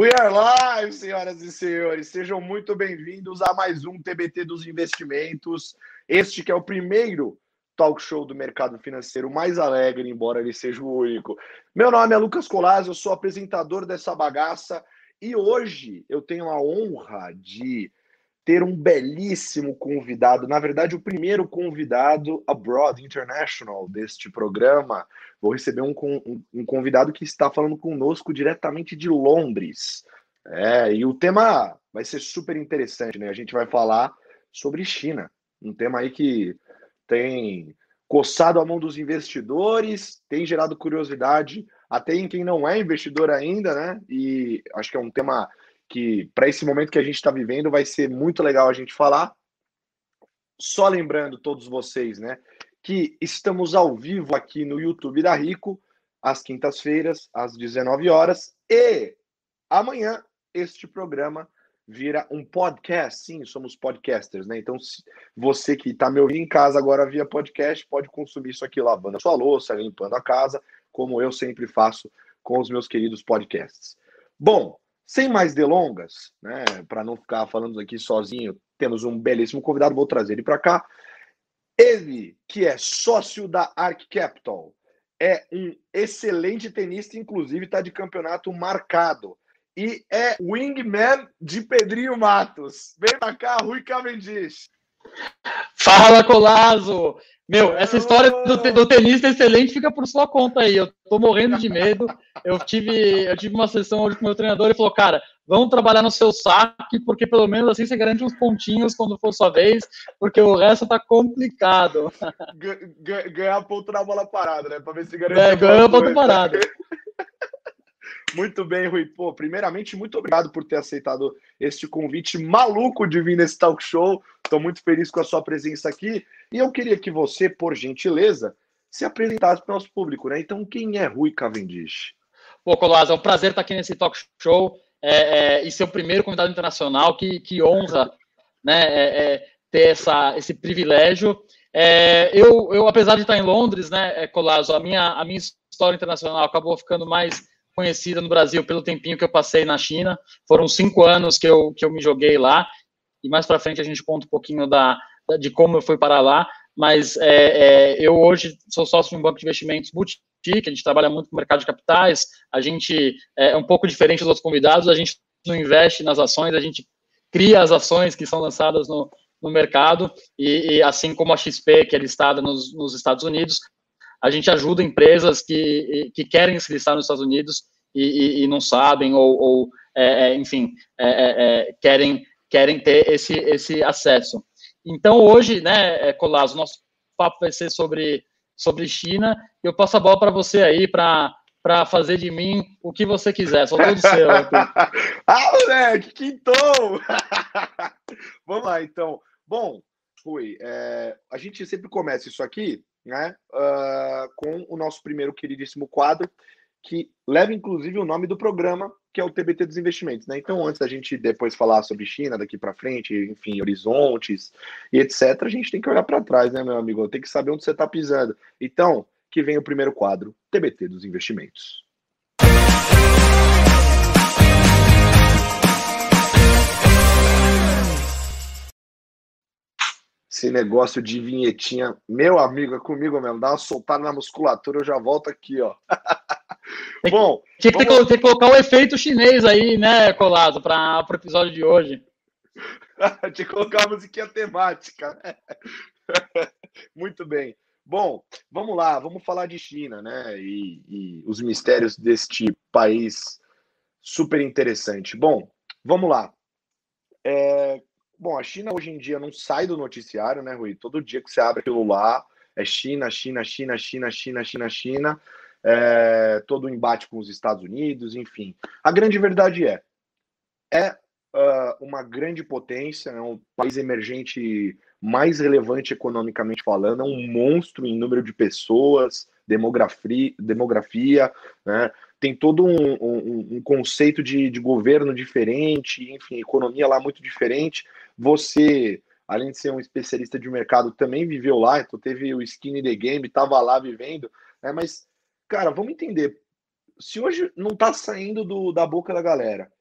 We are live, senhoras e senhores. Sejam muito bem-vindos a mais um TBT dos Investimentos. Este que é o primeiro talk show do mercado financeiro mais alegre, embora ele seja o único. Meu nome é Lucas Colas, eu sou apresentador dessa bagaça e hoje eu tenho a honra de ter um belíssimo convidado, na verdade, o primeiro convidado abroad international deste programa. Vou receber um, um, um convidado que está falando conosco diretamente de Londres. É, e o tema vai ser super interessante, né? A gente vai falar sobre China, um tema aí que tem coçado a mão dos investidores, tem gerado curiosidade até em quem não é investidor ainda, né? E acho que é um tema que para esse momento que a gente está vivendo vai ser muito legal a gente falar. Só lembrando todos vocês, né, que estamos ao vivo aqui no YouTube da Rico, às quintas-feiras, às 19 horas, e amanhã este programa vira um podcast. Sim, somos podcasters, né? Então, você que está me ouvindo em casa agora via podcast, pode consumir isso aqui lavando a sua louça, limpando a casa, como eu sempre faço com os meus queridos podcasts. Bom, sem mais delongas, né, para não ficar falando aqui sozinho, temos um belíssimo convidado, vou trazer ele para cá. Ele, que é sócio da Arc Capital, é um excelente tenista, inclusive está de campeonato marcado. E é wingman de Pedrinho Matos. Vem para cá, Rui Cavendish. Fala, Colazo! Meu, essa história do, do tenista excelente fica por sua conta aí. Eu tô morrendo de medo. Eu tive, eu tive uma sessão hoje com o meu treinador e falou: cara, vamos trabalhar no seu saque, porque pelo menos assim você garante uns pontinhos quando for sua vez, porque o resto tá complicado. Ganhar ponto na bola parada, né? Pra ver se garante. É, ganhar ponto parado. Muito bem, Rui. Pô, primeiramente, muito obrigado por ter aceitado este convite maluco de vir nesse talk show. Estou muito feliz com a sua presença aqui. E eu queria que você, por gentileza, se apresentasse para o nosso público, né? Então, quem é Rui Cavendish? Pô, Colás, é um prazer estar aqui nesse talk show é, é, e ser o primeiro convidado internacional. Que, que honra né, é, é ter essa, esse privilégio. É, eu, eu, apesar de estar em Londres, né, Colazo, a minha, a minha história internacional acabou ficando mais conhecida no Brasil pelo tempinho que eu passei na China. Foram cinco anos que eu, que eu me joguei lá. E mais para frente a gente conta um pouquinho da, de como eu fui para lá. Mas é, é, eu hoje sou sócio de um banco de investimentos boutique. A gente trabalha muito com o mercado de capitais. A gente é um pouco diferente dos outros convidados. A gente não investe nas ações, a gente cria as ações que são lançadas no, no mercado. E, e, assim como a XP, que é listada nos, nos Estados Unidos, a gente ajuda empresas que, que querem se listar nos Estados Unidos e, e, e não sabem, ou, ou é, é enfim, é, é, é, querem, querem ter esse, esse acesso. Então, hoje, né, Colasso, nosso papo vai ser sobre, sobre China. Eu passo a bola para você aí, para para fazer de mim o que você quiser, sou todo seu. ah, moleque, quintou! Vamos lá, então. Bom, Rui, é, a gente sempre começa isso aqui né, uh, com o nosso primeiro queridíssimo quadro, que leva inclusive o nome do programa, que é o TBT dos investimentos. Né? Então, antes da gente depois falar sobre China daqui para frente, enfim, horizontes e etc., a gente tem que olhar para trás, né, meu amigo? Tem que saber onde você está pisando. Então, que vem o primeiro quadro, TBT dos investimentos. Esse negócio de vinhetinha, meu amigo, é comigo mesmo. Dá uma soltada na musculatura, eu já volto aqui, ó. Tem, Bom, tinha que, vamos... ter, que colocar o efeito chinês aí, né, Colado, para o episódio de hoje. tinha que colocar a musiquinha temática. Né? Muito bem. Bom, vamos lá, vamos falar de China, né? E, e os mistérios deste país super interessante. Bom, vamos lá. É, Bom, a China hoje em dia não sai do noticiário, né, Rui? Todo dia que você abre aquilo lá é China, China, China, China, China, China, China, é, todo o embate com os Estados Unidos, enfim. A grande verdade é, é uh, uma grande potência, é um país emergente mais relevante economicamente falando, é um monstro em número de pessoas, demografia, demografia né? Tem todo um, um, um conceito de, de, governo diferente, enfim, economia lá muito diferente. Você, além de ser um especialista de mercado, também viveu lá, então teve o skin in the game, estava lá vivendo, né? Mas, cara, vamos entender. Se hoje não está saindo do, da boca da galera,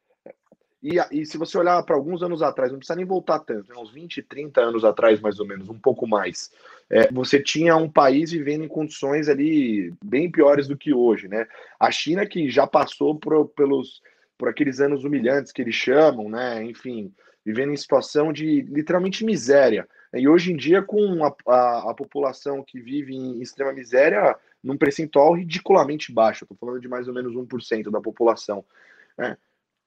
E, e se você olhar para alguns anos atrás, não precisa nem voltar tanto, né, uns 20, 30 anos atrás, mais ou menos, um pouco mais, é, você tinha um país vivendo em condições ali bem piores do que hoje, né? A China que já passou por, pelos, por aqueles anos humilhantes que eles chamam, né? Enfim, vivendo em situação de literalmente miséria. E hoje em dia, com a, a, a população que vive em extrema miséria, num percentual ridiculamente baixo, estou falando de mais ou menos 1% da população. Né?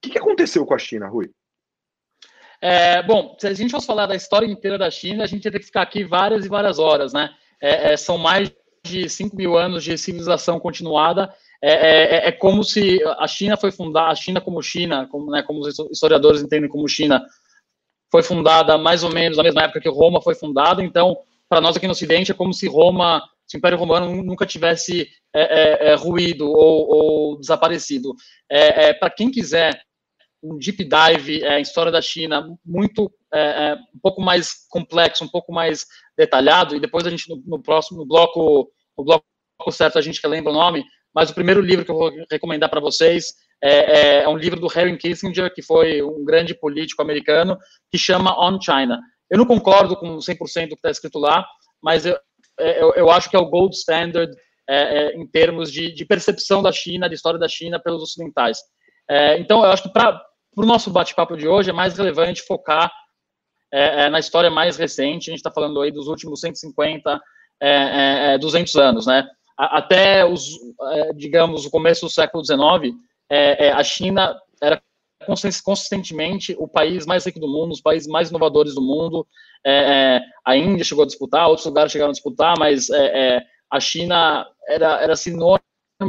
O que, que aconteceu com a China, Rui? É, bom, se a gente fosse falar da história inteira da China, a gente ia ter que ficar aqui várias e várias horas, né? É, é, são mais de 5 mil anos de civilização continuada. É, é, é, é, como se a China foi fundada, a China como China, como, né, como os historiadores entendem como China, foi fundada mais ou menos na mesma época que Roma foi fundada. Então, para nós aqui no Ocidente, é como se Roma, se o Império Romano nunca tivesse ruído ou, ou desaparecido. para quem quiser um deep dive é, em história da China muito é, é, um pouco mais complexo, um pouco mais detalhado, e depois a gente no, no próximo no bloco, no bloco certo a gente lembra o nome, mas o primeiro livro que eu vou recomendar para vocês é, é, é, um livro do Harry Kissinger, que foi um grande político americano, que chama On China. Eu não concordo com 100% do que está escrito lá, mas eu, é, eu, eu, acho que é o gold standard é, em termos de, de, percepção da China, de história da China pelos ocidentais. então, eu acho que para para o nosso bate-papo de hoje, é mais relevante focar é, é, na história mais recente. A gente está falando aí dos últimos 150, é, 200 é, é, anos, né? Até os, é, digamos, o começo do século XIX, a China era consistentemente o país mais rico do mundo, os países mais inovadores do mundo. a Índia chegou a disputar, outros lugares chegaram a disputar, mas a China era, era sinônimo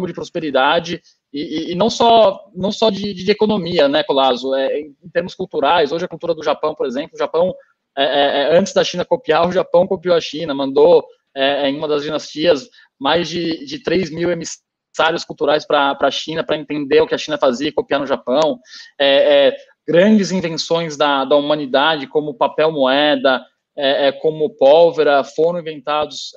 de prosperidade e, e, não só não só de, de economia, né, Colasso? É, em termos culturais, hoje a cultura do Japão, por exemplo, o Japão, é, é, é antes da China copiar, o Japão copiou a China, mandou é, em uma das dinastias mais de, de 3 mil emissários culturais para a China, para entender o que a China fazia e copiar no Japão. É, grandes invenções da, da humanidade, como papel moeda, como pólvora, foram inventados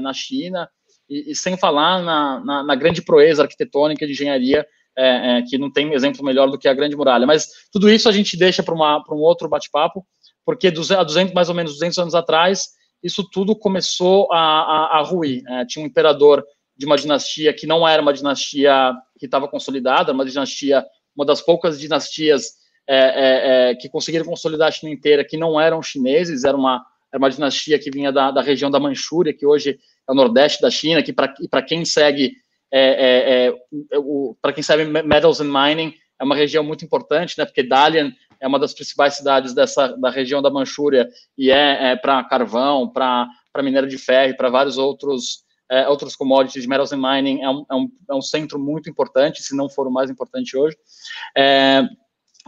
na China e, e sem falar na, na, na, grande proeza arquitetônica de engenharia, é, é, que não tem exemplo melhor do que a Grande Muralha. Mas tudo isso a gente deixa para um outro bate-papo, porque há 200, mais ou menos 200 anos atrás, isso tudo começou a, a, a ruir. É, tinha um imperador de uma dinastia que não era uma dinastia que estava consolidada, uma dinastia, uma das poucas dinastias é, é, é, que conseguiram consolidar a China inteira, que não eram chineses, era uma, era uma dinastia que vinha da, da região da Manchúria, que hoje é o nordeste da China, que para quem segue é, é, é para quem sabe metals and mining é uma região muito importante, né? Porque Dalian é uma das principais cidades dessa da região da Manchúria e é, é para carvão, para para minério de ferro, para vários outros é, outros commodities metals and mining é um, é um, é um centro muito importante, se não for o mais importante hoje.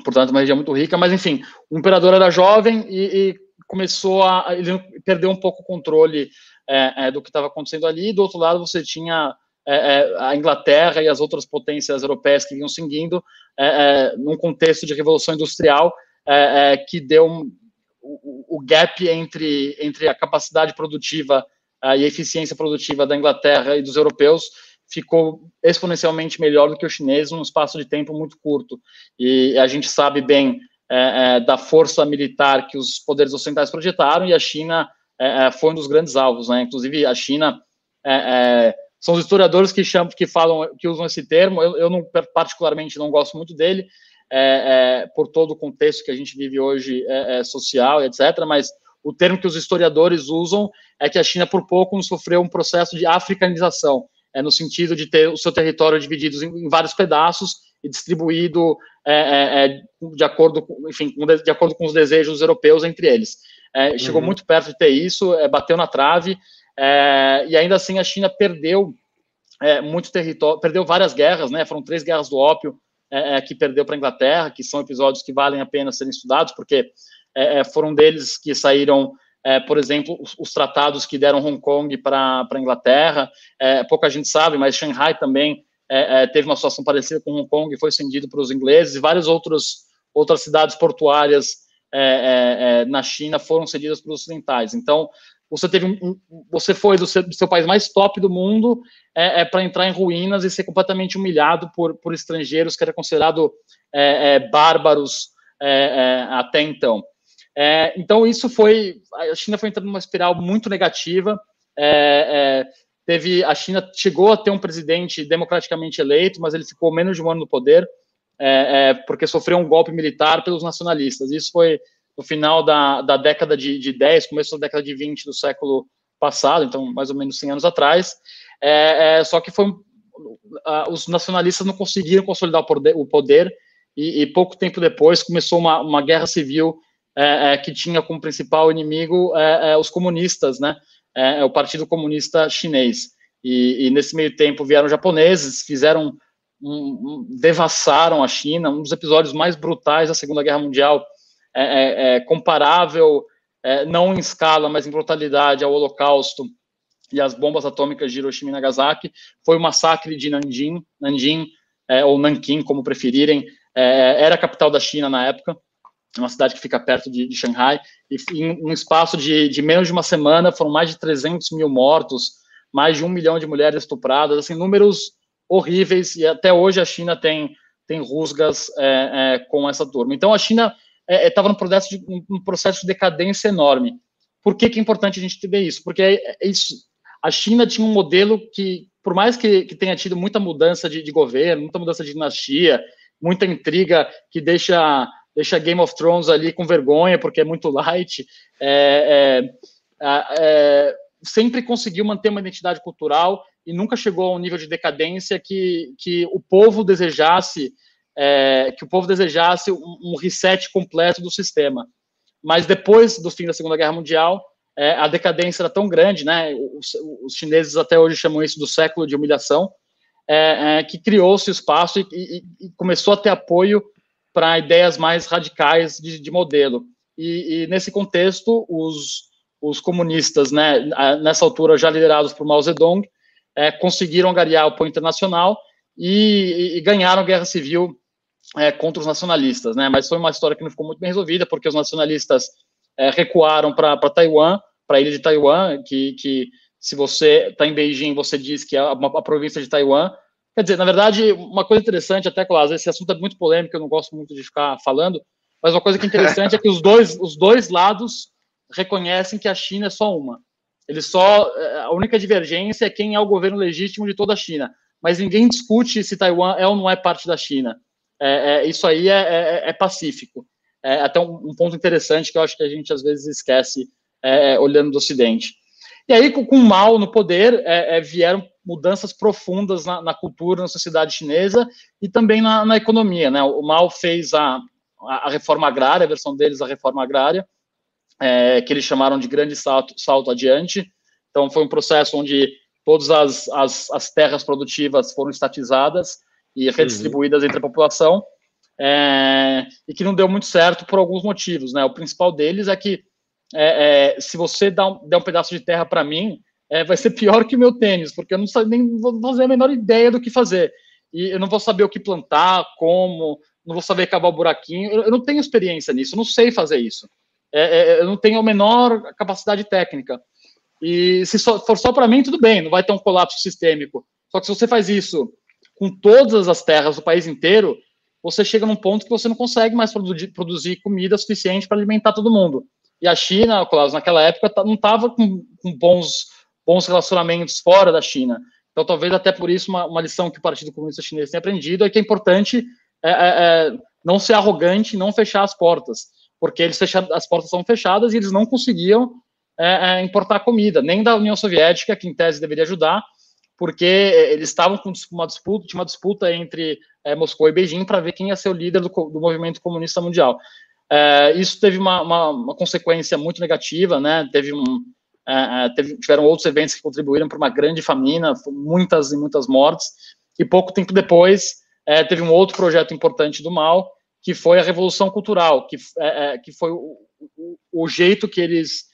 Portanto, uma região muito rica, mas enfim, o imperador era jovem e, e começou a ele perdeu um pouco o controle é, é, do que estava acontecendo ali. E do outro lado, você tinha é, é, a Inglaterra e as outras potências europeias que vinham seguindo, é, num contexto de revolução industrial que deu um, o, o, gap entre, entre a capacidade produtiva e a eficiência produtiva da Inglaterra e dos europeus ficou exponencialmente melhor do que o chinês num espaço de tempo muito curto. E a gente sabe bem é, é, da força militar que os poderes ocidentais projetaram e a China é, é, foi um dos grandes alvos, né? Inclusive a China é, é, são os historiadores que chamam, que falam, que usam esse termo. Eu, eu não particularmente não gosto muito dele por todo o contexto que a gente vive hoje social, etc. Mas o termo que os historiadores usam é que a China por pouco sofreu um processo de africanização, é, no sentido de ter o seu território dividido em vários pedaços e distribuído é, é, de acordo, com, enfim, de acordo com os desejos europeus entre eles é, chegou uhum. muito perto de ter isso, é, bateu na trave, é, e ainda assim a China perdeu é, muito território, perdeu várias guerras, né? Foram três guerras do ópio é, é, que perdeu para a Inglaterra, que são episódios que valem a pena serem estudados, porque foram deles que saíram, por exemplo, os, os, tratados que deram Hong Kong para a Inglaterra. pouca gente sabe, mas Shanghai também teve uma situação parecida com Hong Kong e foi cedido para os ingleses, e várias outros, outras cidades portuárias é, é, é, na China foram cedidas para os ocidentais. Então, você teve um, você foi do seu, do seu, país mais top do mundo é, é para entrar em ruínas e ser completamente humilhado por, por estrangeiros que eram considerados é, bárbaros é, até então. então, isso foi. A China foi entrando numa espiral muito negativa. Teve A China chegou a ter um presidente democraticamente eleito, mas ele ficou menos de um ano no poder, porque sofreu um golpe militar pelos nacionalistas. Isso foi no final da, da década de, de 10, começo da década de 20 do século passado, então mais ou menos 100 anos atrás. É, é, só que foi, uh, os nacionalistas não conseguiram consolidar o poder, o poder e, e, pouco tempo depois começou uma, uma guerra civil é, é que tinha como principal inimigo é, é, os comunistas, né? O Partido Comunista Chinês. E, e, nesse meio tempo vieram japoneses, fizeram um, um, devassaram a China, um dos episódios mais brutais da Segunda Guerra Mundial, é, comparável é, não em escala, mas em brutalidade, ao Holocausto e às bombas atômicas de Hiroshima e Nagasaki, foi o massacre de Nanjing, Nanjing é, ou Nanking, como preferirem, é, era a capital da China na época, uma cidade que fica perto de, de Shanghai, e em um espaço de, de, menos de uma semana foram mais de 300 mil mortos, mais de um milhão de mulheres estupradas, assim, números horríveis, e até hoje a China tem, tem rusgas é, é, com essa turma. Então a China estava é, é num, processo de, processo de decadência enorme. Por que, que é importante a gente ter isso? Porque é, é isso, a China tinha um modelo que, por mais que, que tenha tido muita mudança de, de, governo, muita mudança de dinastia, muita intriga que deixa, deixa Game of Thrones ali com vergonha, porque é muito light, é, é, é, sempre conseguiu manter uma identidade cultural e nunca chegou a um nível de decadência que, que o povo desejasse é, que o povo desejasse um, um, reset completo do sistema. Mas depois do fim da Segunda Guerra Mundial, é, a decadência era tão grande, né? Os, os, chineses até hoje chamam isso do século de humilhação, é, é que criou-se espaço e, e, e, começou a ter apoio para ideias mais radicais de, de modelo. E, e, nesse contexto, os, os comunistas, né, nessa altura já liderados por Mao Zedong, é, conseguiram angariar o apoio internacional e, e, ganharam a guerra civil é, contra os nacionalistas, né? Mas foi uma história que não ficou muito bem resolvida, porque os nacionalistas é, recuaram para Taiwan, para a ilha de Taiwan, que, que se você está em Beijing, você diz que é a, a, província de Taiwan. Quer dizer, na verdade, uma coisa interessante, até, claro, esse assunto é muito polêmico, eu não gosto muito de ficar falando, mas uma coisa que é interessante é que os dois, os dois lados reconhecem que a China é só uma. Eles só. É, a única divergência é quem é o governo legítimo de toda a China. Mas ninguém discute se Taiwan é ou não é parte da China é, é, isso aí é, é, é pacífico. É até um, um, ponto interessante que eu acho que a gente às vezes esquece é, olhando do Ocidente. E aí, com, com o Mao no poder, vieram mudanças profundas na, na, cultura, na sociedade chinesa e também na, na economia. Né? O Mao fez a, a, reforma agrária, a versão deles, a reforma agrária, que eles chamaram de grande salto, salto adiante. Então, foi um processo onde todas as, as, as terras produtivas foram estatizadas, e redistribuídas uhum. entre a população, é, e que não deu muito certo por alguns motivos. Né? O principal deles é que é, é, se você dá um, der um pedaço de terra para mim, é, vai ser pior que o meu tênis, porque eu não sei, nem vou fazer a menor ideia do que fazer. E eu não vou saber o que plantar, como, não vou saber cavar o buraquinho. Eu, eu não tenho experiência nisso, eu não sei fazer isso. É, é, eu não tenho a menor capacidade técnica. E se só, for só para mim, tudo bem, não vai ter um colapso sistêmico. Só que se você faz isso com todas as terras do país inteiro, você chega num ponto que você não consegue mais produzir, produzir comida suficiente para alimentar todo mundo. E a China, Klaus, naquela época tá, não estava com, com, bons, bons relacionamentos fora da China. Então, talvez até por isso, uma, uma lição que o Partido Comunista Chinês tem aprendido é que é importante é, é, é, não ser arrogante, não fechar as portas, porque eles fecharam, as portas são fechadas e eles não conseguiam é, é, importar comida, nem da União Soviética, que em tese deveria ajudar, porque eles estavam com uma disputa, tinha uma disputa entre é, Moscou e Beijing para ver quem ia ser o líder do, do movimento comunista mundial. Isso teve uma, uma, uma, consequência muito negativa, né? Teve um, teve, tiveram outros eventos que contribuíram para uma grande família, muitas e muitas mortes. E pouco tempo depois teve um outro projeto importante do mal, que foi a revolução cultural, que, que foi o, o, o, jeito que eles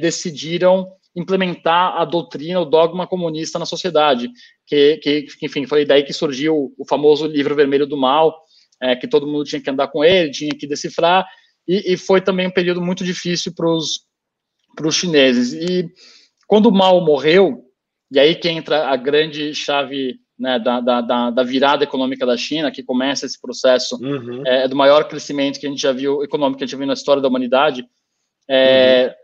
decidiram implementar a doutrina, o dogma comunista na sociedade, que, que enfim, foi daí que surgiu o famoso livro vermelho do mal, é, que todo mundo tinha que andar com ele, tinha que decifrar, e, e foi também um período muito difícil para os chineses. E quando o Mao morreu, e aí que entra a grande chave né, da, da, da, virada econômica da China, que começa esse processo uhum. é, do maior crescimento que a gente já viu, econômico que a gente já viu na história da humanidade, é,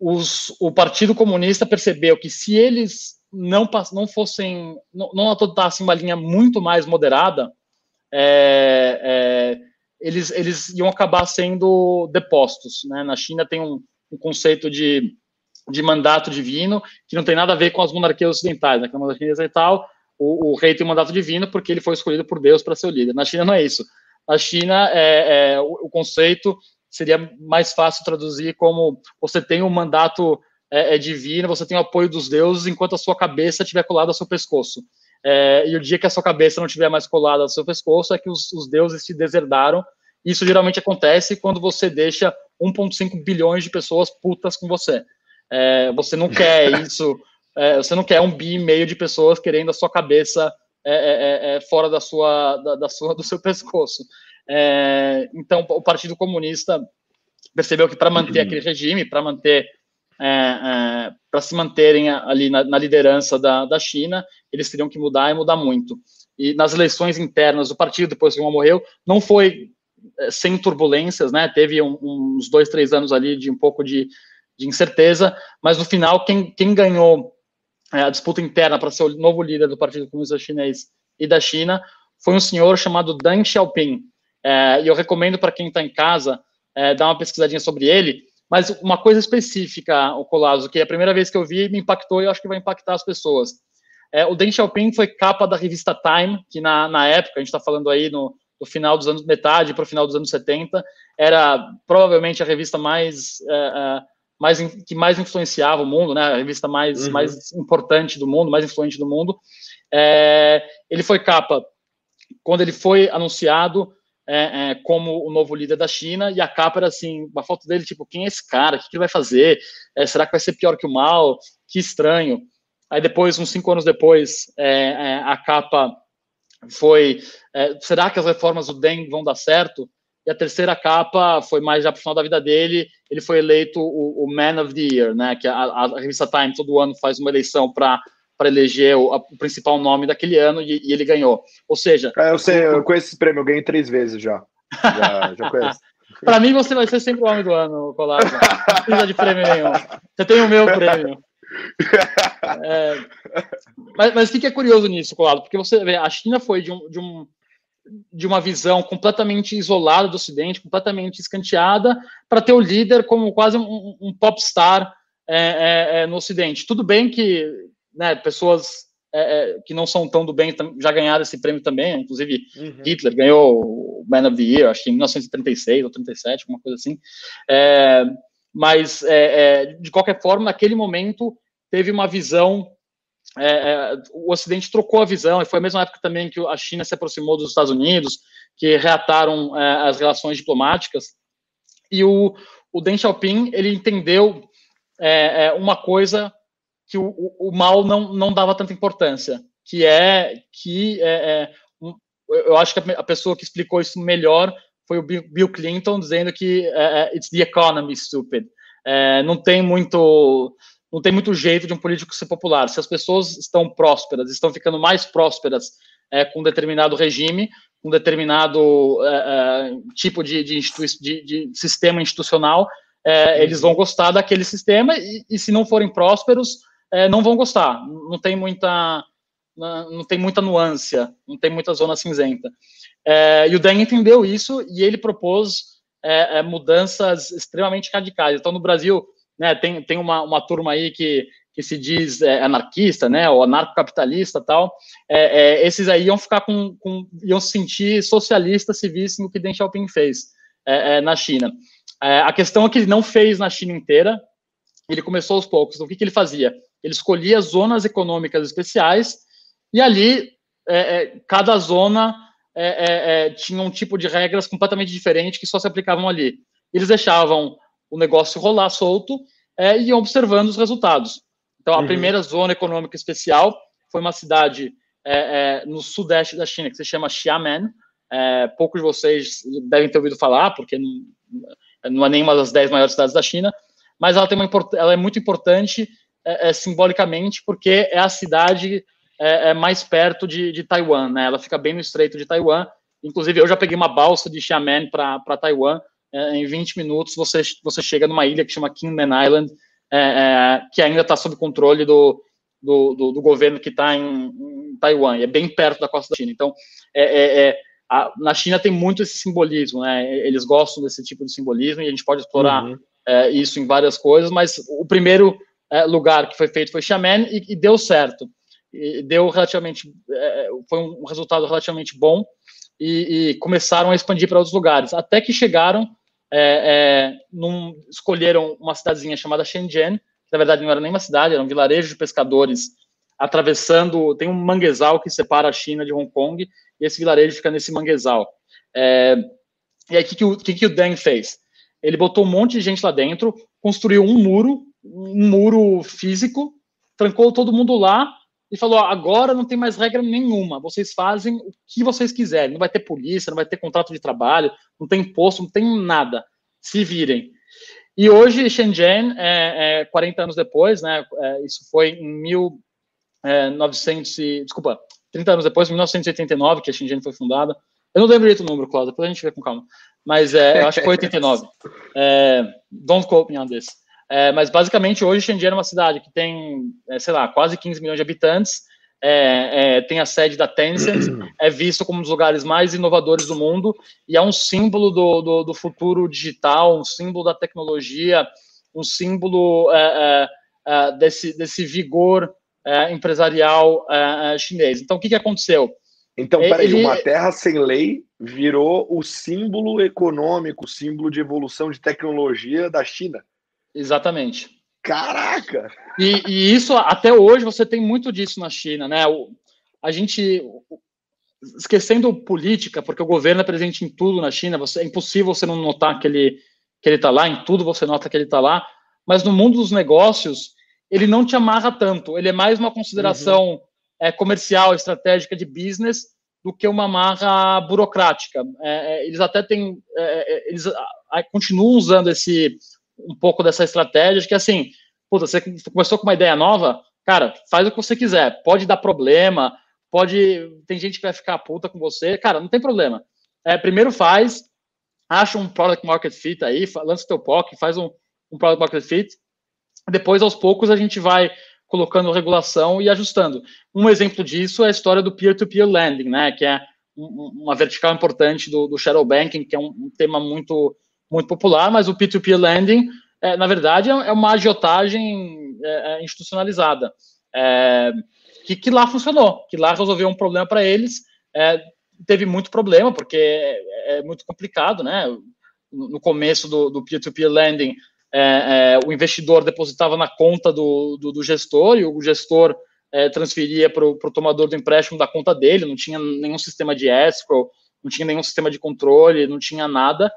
uhum. os, o Partido Comunista percebeu que se eles não, não fossem, não, não adotassem uma linha muito mais moderada, é, é, eles, eles iam acabar sendo depostos. Né? Na China tem um, um conceito de de mandato divino, que não tem nada a ver com as monarquias ocidentais. Né? Na monarquia ocidental, o, o, rei tem um mandato divino porque ele foi escolhido por Deus para ser o líder. Na China não é isso. Na China, é, é, o, o, conceito seria mais fácil traduzir como você tem um mandato é, é, divino, você tem o apoio dos deuses enquanto a sua cabeça estiver colada ao seu pescoço. É, e o dia que a sua cabeça não estiver mais colada ao seu pescoço é que os, os deuses se deserdaram. Isso geralmente acontece quando você deixa 1,5 bilhões de pessoas putas com você. É, você não quer isso é, você não quer um bi e meio de pessoas querendo a sua cabeça é, é, é, é fora da sua, da, da, sua, do seu pescoço. então, o Partido Comunista percebeu que para manter aquele regime, para manter para se manterem ali na, na, liderança da, da China, eles teriam que mudar e mudar muito. E nas eleições internas do partido, depois que o morreu, não foi sem turbulências, né? Teve um, uns dois, três anos ali de um pouco de, de incerteza, mas no final, quem, quem ganhou é, a disputa interna para ser o novo líder do Partido Comunista Chinês e da China, foi um senhor chamado Deng Xiaoping. É, e eu recomendo para quem está em casa é, dar uma pesquisadinha sobre ele. Mas uma coisa específica, o Colasso, que é a primeira vez que eu vi, me impactou e eu acho que vai impactar as pessoas. O Deng Xiaoping foi capa da revista Time, que na, na época, a gente está falando aí no, no, final dos anos, metade para o final dos anos 70, era provavelmente a revista mais é, é mais, que mais influenciava o mundo, né, a revista mais, uhum. mais importante do mundo, mais influente do mundo. É, ele foi capa quando ele foi anunciado é, é, como o novo líder da China, e a capa era assim, uma foto dele, tipo, quem é esse cara? O que, que ele vai fazer? Será que vai ser pior que o mal? Que estranho. Aí depois, uns cinco anos depois, a capa foi, é, será que as reformas do Deng vão dar certo? E a terceira capa foi mais já para o final da vida dele, ele foi eleito o, o Man of the Year, né? Que a, a, revista Time todo ano faz uma eleição para para eleger o, a, o, principal nome daquele ano e, e ele ganhou. Ou seja, é, eu sei, eu conheço esse prêmio, eu ganhei três vezes já. Já, já conheço. para mim você vai ser sempre o homem do ano, Colado. Não precisa de prêmio nenhum. Você tem o meu prêmio. É, mas, mas fique curioso nisso, Colado, porque você vê, a China foi de um, de um de uma visão completamente isolada do Ocidente, completamente escanteada, para ter o líder como quase um, um popstar é, é, é, no Ocidente. Tudo bem que né, pessoas é, é, que não são tão do bem já ganharam esse prêmio também, inclusive uhum. Hitler ganhou o Man of the Year, acho que em 1936 ou 37, alguma coisa assim. É, mas, de qualquer forma, naquele momento, teve uma visão é, é, o Ocidente trocou a visão, e foi a mesma época também que a China se aproximou dos Estados Unidos, que reataram é, as relações diplomáticas, e o, o Deng Xiaoping, ele entendeu é, é uma coisa que o, o, mal não, não dava tanta importância, que é que é, eu acho que a pessoa que explicou isso melhor foi o Bill Clinton, dizendo que it's the economy, stupid. não tem muito não tem muito jeito de um político ser popular. Se as pessoas estão prósperas, estão ficando mais prósperas com determinado regime, com determinado é, é, tipo de, de, de, de, sistema institucional, eles vão gostar daquele sistema e, e se não forem prósperos, não vão gostar. Não tem muita não tem muita nuance, não tem muita zona cinzenta. É, e o Deng entendeu isso e ele propôs mudanças extremamente radicais. Então, no Brasil, né, tem, tem uma, uma turma aí que, que se diz é, anarquista, né, ou anarcocapitalista tal, é, é, esses aí iam ficar com, com, iam se sentir socialistas se vissem o que Deng Xiaoping fez é, é, na China. É, a questão é que ele não fez na China inteira, ele começou aos poucos. Então, o que, que ele fazia? Ele escolhia zonas econômicas especiais e ali cada zona tinha um tipo de regras completamente diferente que só se aplicavam ali. Eles deixavam o negócio rolar solto é, e iam observando os resultados. Então, a uhum. primeira zona econômica especial foi uma cidade é, é, no sudeste da China, que se chama Xiamen. É, poucos de vocês devem ter ouvido falar, porque não, não é nenhuma das dez maiores cidades da China, mas ela, tem uma, ela é muito importante é, é, simbolicamente, porque é a cidade é, é mais perto de, de Taiwan, né? Ela fica bem no estreito de Taiwan. Inclusive, eu já peguei uma balsa de Xiamen para Taiwan. É, em 20 minutos, você, você chega numa ilha que chama Kinmen Island, é, é, que ainda está sob controle do, do, do, do governo que está em, em, Taiwan, e é bem perto da costa da China. Então, é, é, é, a, na China tem muito esse simbolismo, né? Eles gostam desse tipo de simbolismo e a gente pode explorar uhum. É, isso em várias coisas, mas o primeiro é, lugar que foi feito foi Xiamen e, e deu certo. Deu relativamente, foi um resultado relativamente bom e, e começaram a expandir para outros lugares, até que chegaram é, é, num, escolheram uma cidadezinha chamada Shenzhen, que na verdade não era nem uma cidade, era um vilarejo de pescadores atravessando. Tem um manguezal que separa a China de Hong Kong, e esse vilarejo fica nesse manguezal. É, e aí, o que, o, que, que o Deng fez? Ele botou um monte de gente lá dentro, construiu um muro, um muro físico, trancou todo mundo lá e falou: agora não tem mais regra nenhuma, vocês fazem o que vocês quiserem, não vai ter polícia, não vai ter contrato de trabalho, não tem imposto, não tem nada, se virem. E hoje, Shenzhen, é, é, 40 anos depois, né, é, isso foi em 1900, e, desculpa, 30 anos depois, 1989, que a Shenzhen foi fundada. Eu não lembro direito o número, Cláudio, depois a gente vê com calma. Mas é, eu acho que foi 89. É, don't quote me on this. É, mas basicamente hoje Shenzhen é uma cidade que tem, é, sei lá, quase 15 milhões de habitantes, é, é, tem a sede da Tencent, é visto como um dos lugares mais inovadores do mundo e é um símbolo do, do, do futuro digital, um símbolo da tecnologia, um símbolo é, é, desse, desse vigor empresarial chinês. Então, o que, que aconteceu? Então, peraí, Ele... uma terra sem lei virou o símbolo econômico, símbolo de evolução de tecnologia da China. Exatamente. Caraca! E, e, isso, até hoje, você tem muito disso na China, né? O, a gente, esquecendo política, porque o governo é presente em tudo na China, você, é impossível você não notar que ele que ele está lá, em tudo você nota que ele está lá, mas no mundo dos negócios, ele não te amarra tanto, ele é mais uma consideração uhum. é, comercial, estratégica de business, do que uma amarra burocrática. É, é eles até têm, é, é, eles continuam usando esse um pouco dessa estratégia de que assim, puta, você começou com uma ideia nova, cara, faz o que você quiser, pode dar problema, pode, tem gente que vai ficar puta com você, cara, não tem problema. É, primeiro faz, acha um product market fit aí, lança teu POC, faz um, um product market fit, depois aos poucos a gente vai colocando regulação e ajustando. Um exemplo disso é a história do peer-to-peer -peer lending, né, que é uma vertical importante do, do shadow banking, que é um, um tema muito muito popular, mas o P2P lending, é, na verdade, é, é uma agiotagem é, é, institucionalizada, é, que, que, lá funcionou, que lá resolveu um problema para eles, teve muito problema, porque é, muito complicado, né? No começo do, do P2P lending, o investidor depositava na conta do, do, do gestor e o gestor transferia para o tomador do empréstimo da conta dele, não tinha nenhum sistema de escrow, não tinha nenhum sistema de controle, não tinha nada,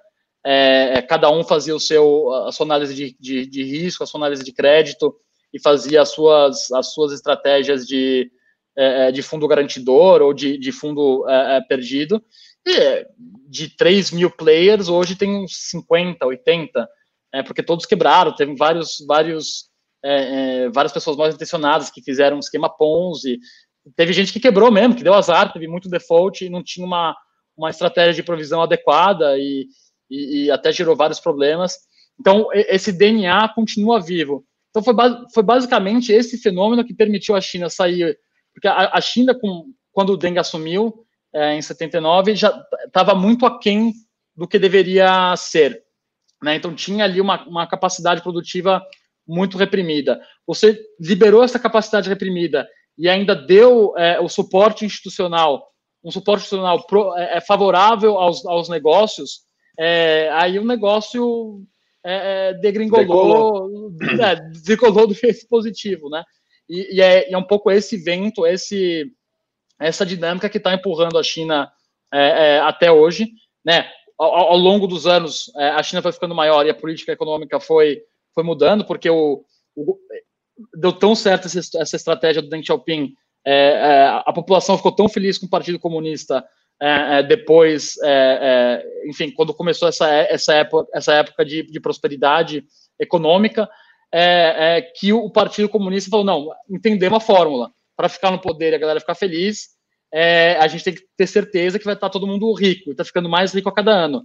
é, é, cada um fazia o seu, a sua análise de, de, de, risco, a sua análise de crédito e fazia as suas, as suas estratégias de, é, é de fundo garantidor ou de, de fundo é, é perdido. E de 3 mil players, hoje tem uns 50, 80, porque todos quebraram, teve vários, vários, várias pessoas mal intencionadas que fizeram um esquema Ponzi, teve gente que quebrou mesmo, que deu azar, teve muito default e não tinha uma, uma estratégia de provisão adequada e, e, e até gerou vários problemas. Então, esse DNA continua vivo. Então, foi, foi basicamente esse fenômeno que permitiu a China sair. Porque a, a China, com, quando o Deng assumiu, é, em 79, já estava muito aquém do que deveria ser. Né? Então, tinha ali uma, uma capacidade produtiva muito reprimida. Você liberou essa capacidade reprimida e ainda deu é, o suporte institucional, um suporte institucional pro, é, é favorável aos, aos negócios, é, aí o negócio é, é degringolou, é, decolou do jeito positivo, né? E, e, é, e, é, um pouco esse vento, esse, essa dinâmica que está empurrando a China é, é, até hoje, né? Ao, ao, longo dos anos, é, a China foi ficando maior e a política econômica foi, foi mudando, porque o, o deu tão certo essa, essa, estratégia do Deng Xiaoping, a população ficou tão feliz com o Partido Comunista é, é, depois, é, é, enfim, quando começou essa, essa época, essa época de, de prosperidade econômica, é, que o Partido Comunista falou, não, entendemos a fórmula, para ficar no poder e a galera ficar feliz, é, a gente tem que ter certeza que vai estar todo mundo rico, e está ficando mais rico a cada ano.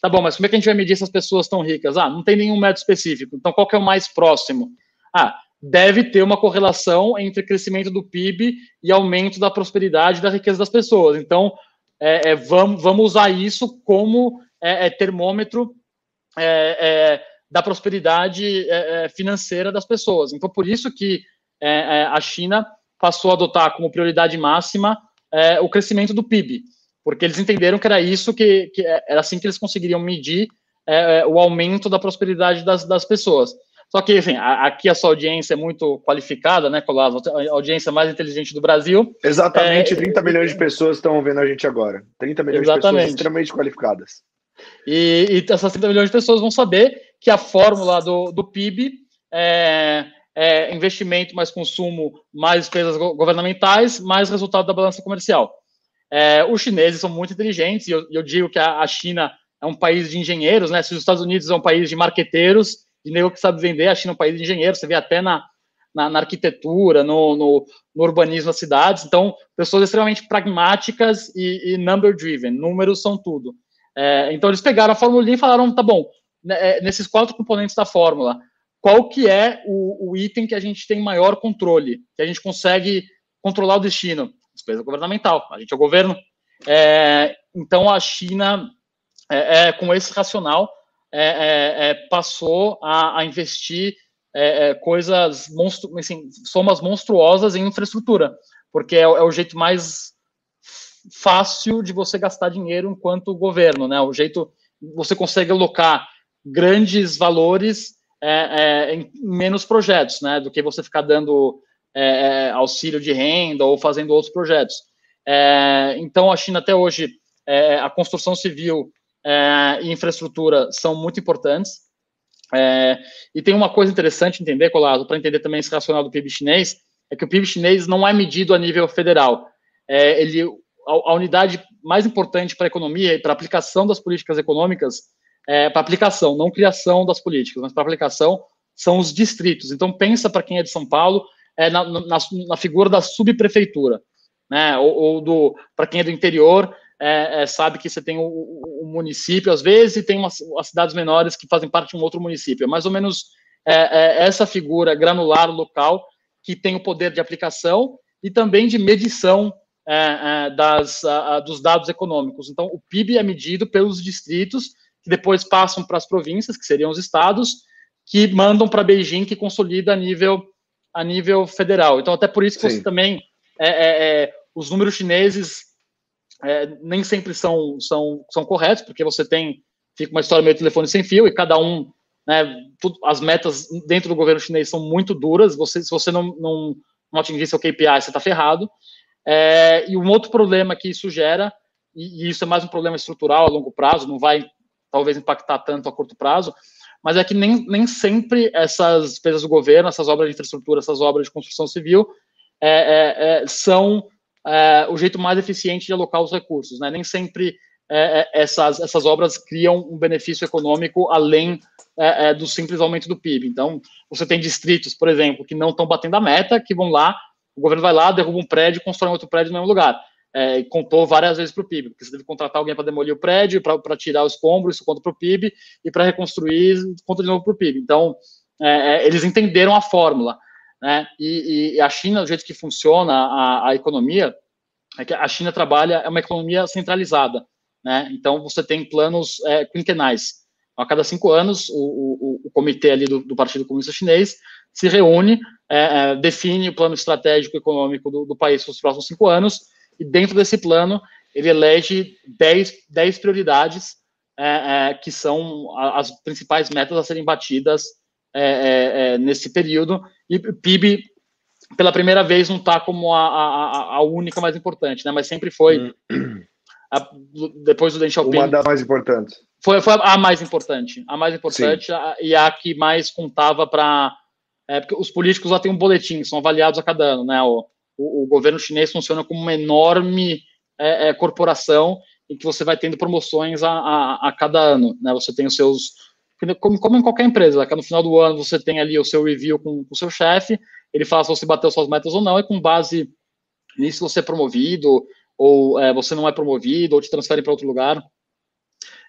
Tá bom, mas como é que a gente vai medir se as pessoas estão ricas? Ah, não tem nenhum método específico. Então, qual que é o mais próximo? Ah, deve ter uma correlação entre crescimento do PIB e aumento da prosperidade e da riqueza das pessoas. Então, é, é, vamos, vamos usar isso como é, é termômetro é, é, da prosperidade financeira das pessoas. Então, por isso que a China passou a adotar como prioridade máxima o crescimento do PIB, porque eles entenderam que era isso que, que era assim que eles conseguiriam medir o aumento da prosperidade das, das pessoas. Só que, enfim, aqui a sua audiência é muito qualificada, né, Colasso? A audiência mais inteligente do Brasil. Exatamente, é, 30 milhões de pessoas estão vendo a gente agora. 30 milhões exatamente. de pessoas extremamente qualificadas. E, e, essas 30 milhões de pessoas vão saber que a fórmula do, do PIB é, é, investimento mais consumo, mais despesas governamentais, mais resultado da balança comercial. É, os chineses são muito inteligentes, e eu, eu digo que a, a, China é um país de engenheiros, né? Se os Estados Unidos é um país de marqueteiros, de nego que sabe vender, a China é um país de engenheiros, você vê até na, na, na arquitetura, no, no, no, urbanismo das cidades. Então, pessoas extremamente pragmáticas e, e number-driven, números são tudo. É, então, eles pegaram a fórmula e falaram, tá bom, né, é, nesses quatro componentes da fórmula, qual que é o, o, item que a gente tem maior controle, que a gente consegue controlar o destino? Despesa governamental, a gente é o governo. É, então, a China, é, é com esse racional, é, é, é, passou a, a investir é, é, coisas, monstru assim, somas monstruosas em infraestrutura, porque é, o jeito mais fácil de você gastar dinheiro enquanto governo, né? O jeito você consegue alocar grandes valores em menos projetos, né? Do que você ficar dando auxílio de renda ou fazendo outros projetos. então, a China até hoje, a construção civil é, e infraestrutura são muito importantes. É, e tem uma coisa interessante entender, Colado, para entender também esse racional do PIB chinês, é que o PIB chinês não é medido a nível federal. É, ele, a, a, unidade mais importante para a economia e para a aplicação das políticas econômicas, é, para aplicação, não criação das políticas, mas para aplicação, são os distritos. Então, pensa para quem é de São Paulo, é, na, na, na figura da subprefeitura, né, ou, ou do para quem é do interior, é, é, sabe que você tem o, o, município, às vezes, e tem umas, as cidades menores que fazem parte de um outro município. É mais ou menos é, é, essa figura granular local que tem o poder de aplicação e também de medição é, das, a, dos dados econômicos. Então, o PIB é medido pelos distritos, que depois passam para as províncias, que seriam os estados, que mandam para Beijing, que consolida a nível, a nível federal. Então, até por isso que Sim. você também. os números chineses é, nem sempre são, são, são corretos, porque você tem, fica uma história meio telefone sem fio, e cada um, né, tudo, as metas dentro do governo chinês são muito duras, você, se você não, não, não atingir seu KPI, você está ferrado. É, e um outro problema que isso gera, e, e isso é mais um problema estrutural a longo prazo, não vai talvez impactar tanto a curto prazo, mas é que nem, nem sempre essas despesas do governo, essas obras de infraestrutura, essas obras de construção civil, é, é, é são é, o jeito mais eficiente de alocar os recursos. Né? Nem sempre é, é, essas, essas obras criam um benefício econômico além é, é, do simples aumento do PIB. Então, você tem distritos, por exemplo, que não estão batendo a meta, que vão lá, o governo vai lá, derruba um prédio, constrói outro prédio no mesmo lugar. É, contou várias vezes para o PIB, porque você deve contratar alguém para demolir o prédio, para tirar os escombros, isso conta para o PIB, e para reconstruir, conta de novo para o PIB. Então, eles entenderam a fórmula. Né? E, e, a China, do jeito que funciona a, a, economia, é que a China trabalha, é uma economia centralizada. Né? Então, você tem planos é, quinquenais. A cada cinco anos, o, o, o comitê ali do, do, Partido Comunista Chinês se reúne, é, é, define o plano estratégico econômico do, do país para os próximos cinco anos, e dentro desse plano, ele elege dez, dez prioridades é, é, que são as principais metas a serem batidas é, é, é, nesse período, e o PIB, pela primeira vez, não está como a, a, a, única mais importante, né? mas sempre foi, a, depois do Deng Xiaoping... Uma das mais importantes. Foi, foi a mais importante, a mais importante e a que mais contava para... É, porque os políticos lá têm um boletim, são avaliados a cada ano, né? O, o, o governo chinês funciona como uma enorme é, é, corporação em que você vai tendo promoções a, a, a, cada ano, né? Você tem os seus como, como em qualquer empresa, que no final do ano você tem ali o seu review com, com o seu chefe, ele fala se você bateu suas metas ou não, e com base nisso você é promovido, ou é, você não é promovido, ou te transferem para outro lugar.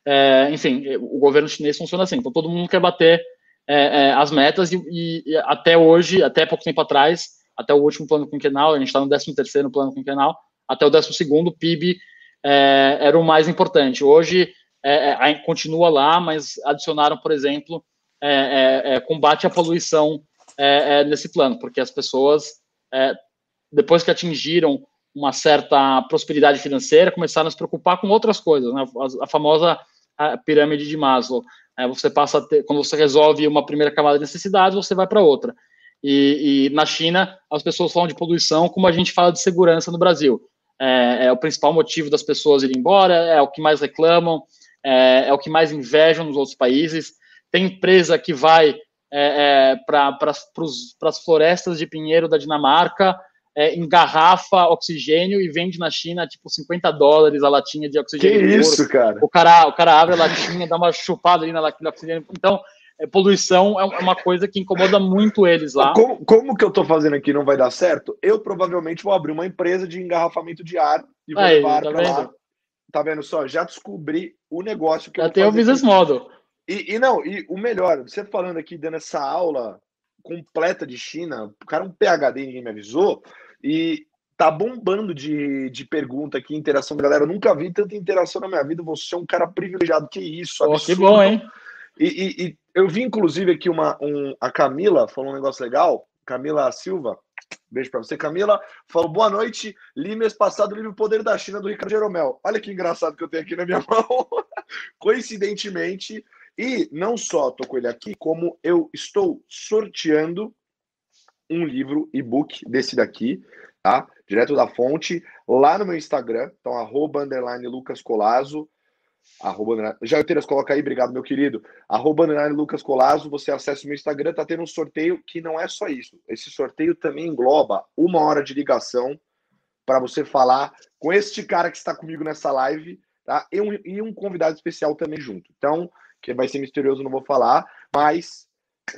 É, enfim, o governo chinês funciona assim, então todo mundo quer bater é, é as metas, e, e, até hoje, até pouco tempo atrás, até o último plano quinquenal, a gente está no 13 terceiro plano quinquenal, até o 12 segundo PIB é, era o mais importante. Hoje, é, é, continua lá, mas adicionaram, por exemplo, é, é, combate à poluição nesse plano, porque as pessoas, depois que atingiram uma certa prosperidade financeira, começaram a se preocupar com outras coisas, né? a, a, famosa a pirâmide de Maslow. você passa ter, quando você resolve uma primeira camada de necessidades, você vai para outra. E, e, na China, as pessoas falam de poluição como a gente fala de segurança no Brasil. É, é, o principal motivo das pessoas irem embora, é o que mais reclamam, é, é o que mais invejam nos outros países. Tem empresa que vai é, é para as florestas de pinheiro da Dinamarca, é, engarrafa oxigênio e vende na China tipo 50 dólares a latinha de oxigênio. Que isso, cara? O cara, o cara abre a latinha, dá uma chupada ali na latinha de oxigênio. Então, é, poluição é uma coisa que incomoda muito eles lá. Como, como que eu estou fazendo aqui não vai dar certo? Eu provavelmente vou abrir uma empresa de engarrafamento de ar e vou Aí, levar tá para lá Tá vendo só? Já descobri o negócio que Já eu tem o business aqui. model. E, e, não, e o melhor, você falando aqui, dando essa aula completa de China, o cara é um PHD, ninguém me avisou, e tá bombando de, de pergunta aqui, interação da galera. Eu nunca vi tanta interação na minha vida. Você é um cara privilegiado. Que isso, oh, que bom, hein? E, e, e, eu vi, inclusive, aqui uma, um, a Camila falou um negócio legal. Camila Silva, Beijo para você, Camila. Falou boa noite. Li mês passado o livro Poder da China do Ricardo Jeromel. Olha que engraçado que eu tenho aqui na minha mão. Coincidentemente, e não só tô com ele aqui, como eu estou sorteando um livro e-book desse daqui, tá? Direto da fonte, lá no meu Instagram, então arroba underline Lucas Colazo. Arroba, Jairteiras, coloca aí, obrigado, meu querido. Arroba Lucas Colazo, você acessa o meu Instagram, tá tendo um sorteio que não é só isso. Esse sorteio também engloba uma hora de ligação para você falar com este cara que está comigo nessa live, tá? E um, e um convidado especial também junto. Então, que vai ser misterioso, não vou falar, mas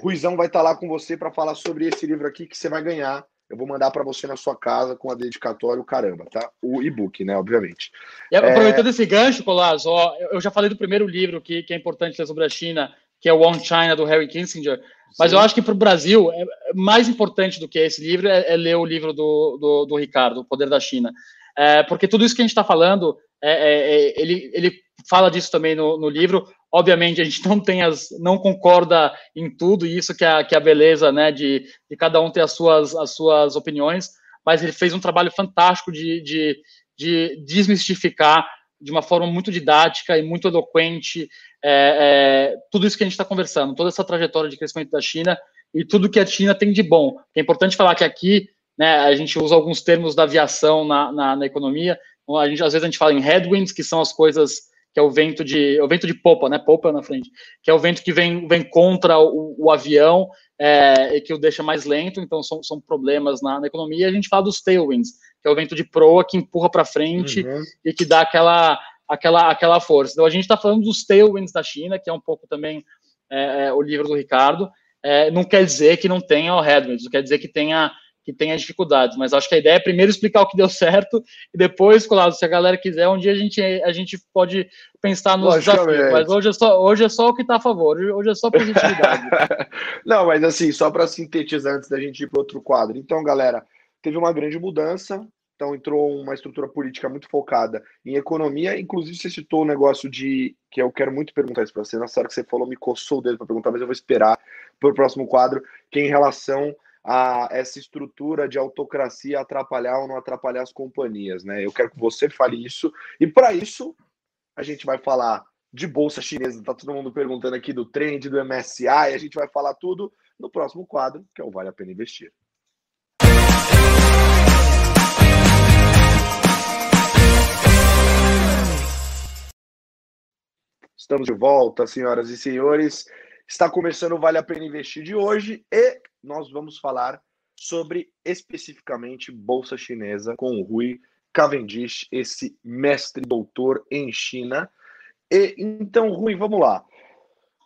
Ruizão vai estar tá lá com você para falar sobre esse livro aqui que você vai ganhar eu vou mandar para você na sua casa com a dedicatória, o caramba, tá? O e-book, né, obviamente. E aproveitando é... esse gancho, Colasso, ó, eu já falei do primeiro livro que, que é importante ler sobre a China, que é o One China, do Harry Kissinger, mas Sim. eu acho que para o Brasil, é mais importante do que esse livro é, é ler o livro do, do, do, Ricardo, O Poder da China. É, porque tudo isso que a gente está falando, é, é, é, ele, ele fala disso também no, no livro, Obviamente, a gente não tem as, não concorda em tudo, e isso que é, que é a beleza, né, de, de cada um ter as suas, as suas opiniões, mas ele fez um trabalho fantástico de, de, de desmistificar de uma forma muito didática e muito eloquente é, é, tudo isso que a gente está conversando, toda essa trajetória de crescimento da China e tudo que a China tem de bom. É importante falar que aqui né, a gente usa alguns termos da aviação na, na, na economia, a gente, às vezes a gente fala em headwinds, que são as coisas que é o vento de é o vento de popa, né? Popa na frente, que é o vento que vem, vem contra o, o avião é, e que o deixa mais lento. Então são, são problemas na, na, economia. E a gente fala dos tailwinds, que é o vento de proa que empurra para frente uhum. e que dá aquela aquela aquela força. Então a gente está falando dos tailwinds da China, que é um pouco também é, é o livro do Ricardo. É, não quer dizer que não tenha o headwinds, não quer dizer que tenha que tenha dificuldades, mas acho que a ideia é primeiro explicar o que deu certo e depois, claro, se a galera quiser, um dia a gente, a gente pode pensar nos desafios, mas hoje é só, hoje é só o que está a favor, hoje é só positividade. Não, mas assim, só para sintetizar antes da gente ir para outro quadro. Então, galera, teve uma grande mudança, então entrou uma estrutura política muito focada em economia, inclusive você citou o um negócio de que eu quero muito perguntar isso para você, na hora que você falou, me coçou o dedo para perguntar, mas eu vou esperar para o próximo quadro, que é em relação a essa estrutura de autocracia atrapalhar ou não atrapalhar as companhias, né? Eu quero que você fale isso. E para isso, a gente vai falar de bolsa chinesa. Tá todo mundo perguntando aqui do trend, do MSCI, e a gente vai falar tudo no próximo quadro, que é o Vale a Pena Investir. Estamos de volta, senhoras e senhores. Está começando o Vale a Pena Investir de hoje e nós vamos falar sobre especificamente Bolsa Chinesa com o Rui Cavendish, esse mestre doutor em China. E então, Rui, vamos lá.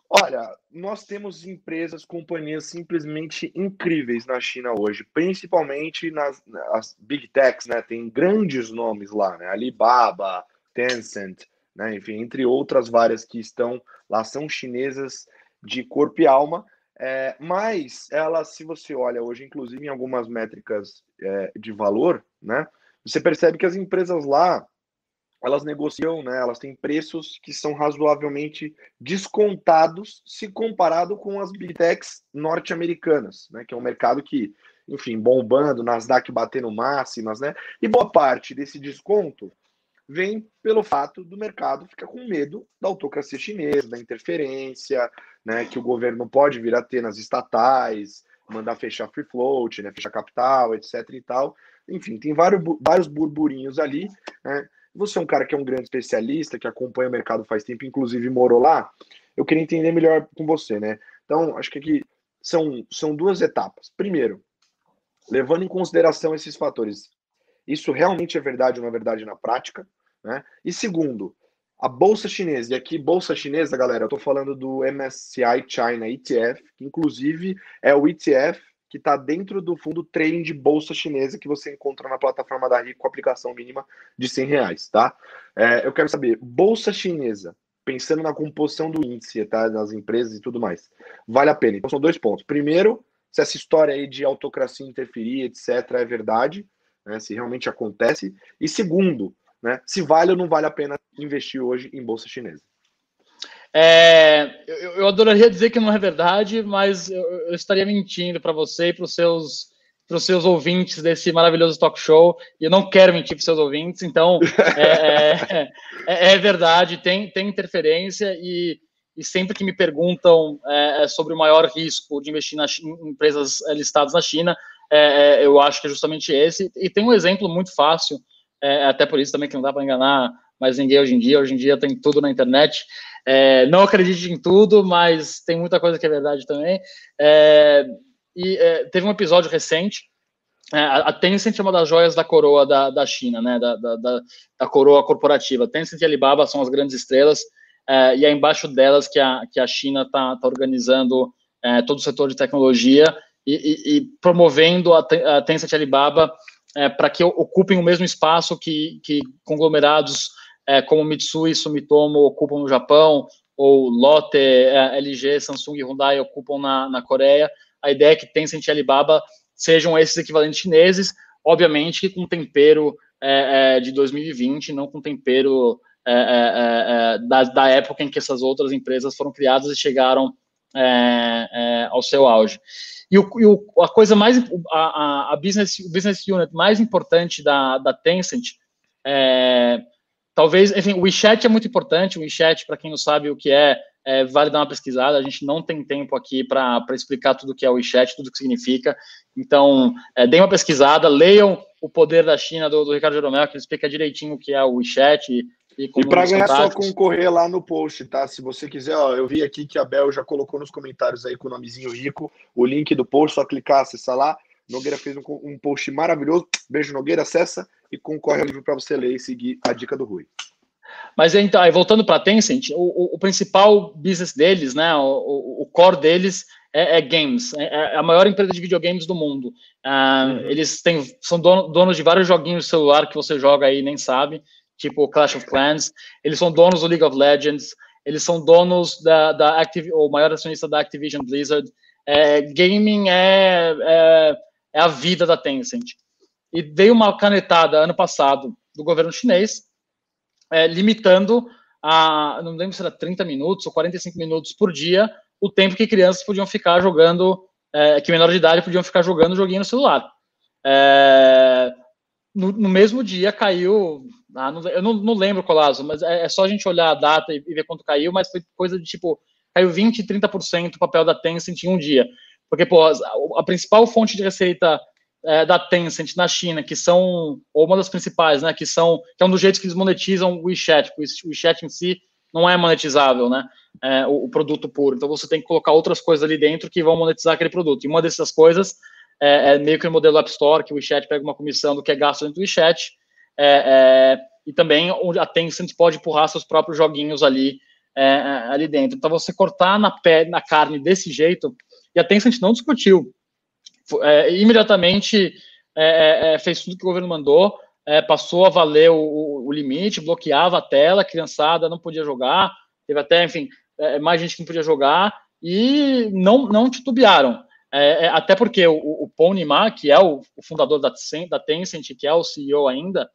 Olha, nós temos empresas, companhias simplesmente incríveis na China hoje, principalmente nas, nas big techs, né? Tem grandes nomes lá, né? Alibaba, Tencent, né? Enfim, entre outras várias que estão lá, são chinesas de corpo e alma, é, mas elas, se você olha hoje, inclusive em algumas métricas é, de valor, né? Você percebe que as empresas lá elas negociam, né, elas têm preços que são razoavelmente descontados se comparado com as big techs norte-americanas, né, que é um mercado que, enfim, bombando, Nasdaq batendo máximas, né, e boa parte desse desconto vem pelo fato do mercado ficar com medo da autocracia chinesa, da interferência, né, que o governo pode vir a ter nas estatais, mandar fechar free float, né, fechar capital, etc e tal. Enfim, tem vários, vários burburinhos ali, né, você é um cara que é um grande especialista, que acompanha o mercado faz tempo, inclusive morou lá. Eu queria entender melhor com você, né? Então, acho que aqui são, são duas etapas. Primeiro, levando em consideração esses fatores, isso realmente é verdade ou não é verdade na prática, né? E segundo, a bolsa chinesa, e aqui bolsa chinesa, galera, eu tô falando do MSCI China ETF, que inclusive é o ETF que está dentro do fundo trading de bolsa chinesa que você encontra na plataforma da RIC com aplicação mínima de 100 reais, tá? É, eu quero saber, bolsa chinesa, pensando na composição do índice, tá? Das empresas e tudo mais, vale a pena? Então são dois pontos. Primeiro, se essa história aí de autocracia interferir, etc., é verdade, né? se realmente acontece. E segundo, né? Se vale ou não vale a pena investir hoje em bolsa chinesa. É, eu, eu, adoraria dizer que não é verdade, mas eu, eu estaria mentindo para você e para os seus para os seus ouvintes desse maravilhoso talk show, e eu não quero mentir para os seus ouvintes, então é, é, é, é, verdade, tem, tem interferência, e, e sempre que me perguntam é, é sobre o maior risco de investir na, em empresas listadas na China, eu acho que é justamente esse, e tem um exemplo muito fácil, até por isso também que não dá para enganar mais ninguém hoje em dia, hoje em dia tem tudo na internet, é, não acredite em tudo, mas tem muita coisa que é verdade também. É, e é, teve um episódio recente. É, a Tencent é uma das joias da coroa da, da China, né? Da, da, da, coroa corporativa. Tencent e Alibaba são as grandes estrelas, é, e é embaixo delas que a, que a China está tá organizando é, todo o setor de tecnologia e, e, e promovendo a, a Tencent e Alibaba para que ocupem o mesmo espaço que, que conglomerados é, como Mitsui e Sumitomo ocupam no Japão, ou Lotte, é, LG, Samsung e Hyundai ocupam na, na Coreia. A ideia é que Tencent e Alibaba sejam esses equivalentes chineses, obviamente com tempero é, é de 2020, não com tempero é, é, da, da, época em que essas outras empresas foram criadas e chegaram ao seu auge. E, o, e o, a coisa mais, a, a, business, business unit mais importante da, da Tencent é, Talvez, enfim, o WeChat é muito importante. O WeChat, para quem não sabe o que é, é, vale dar uma pesquisada. A gente não tem tempo aqui para explicar tudo o que é o WeChat, tudo o que significa. Então, é, deem uma pesquisada, leiam O Poder da China, do, do Ricardo Jeromel, que explica direitinho o que é o WeChat. E, e, para ganhar, só concorrer lá no post, tá? Se você quiser, ó, eu vi aqui que a Bel já colocou nos comentários aí com o nomezinho rico, o link do post, só clicar, acessar lá. Nogueira fez um, um post maravilhoso. Beijo, Nogueira, acessa e concorre ao livro para você ler e seguir a dica do Rui. Mas então, aí, voltando para a Tencent, o, o, o, principal business deles, né, o, o core deles é, é games, é, é, a maior empresa de videogames do mundo. Uh, uhum. Eles têm, são dono, donos de vários joguinhos de celular que você joga aí e nem sabe, tipo Clash of Clans. Eles são donos do League of Legends. Eles são donos da, da Activ o maior acionista da Activision Blizzard. É, gaming é, é, é a vida da Tencent. E veio uma canetada ano passado do governo chinês, é, limitando a, não lembro se era 30 minutos ou 45 minutos por dia, o tempo que crianças podiam ficar jogando, é, que menor de idade podiam ficar jogando joguinho no celular. É, no, no, mesmo dia caiu, ah, não, eu não, não lembro, Colasso, mas é, é, só a gente olhar a data e, e, ver quanto caiu, mas foi coisa de tipo, caiu 20, 30% o papel da Tencent em um dia. Porque, pô, a, a principal fonte de receita é, da Tencent na China, que são, ou uma das principais, né, que são, que é um dos jeitos que eles monetizam o WeChat, o WeChat em si não é monetizável, né, é, o, o, produto puro, então você tem que colocar outras coisas ali dentro que vão monetizar aquele produto, e uma dessas coisas é, é meio que o modelo App Store, que o WeChat pega uma comissão do que é gasto dentro do WeChat, é, é, e também a Tencent pode empurrar seus próprios joguinhos ali é, é, ali dentro. Então, você cortar na, pé, na carne desse jeito, e a Tencent não discutiu. É, imediatamente fez tudo que o governo mandou, passou a valer o, o, limite, bloqueava a tela, a criançada não podia jogar, teve até, enfim, mais gente que não podia jogar, e não, não titubearam. É, até porque o, o Pony Ma, que é o, o, fundador da, da Tencent, que é o CEO ainda,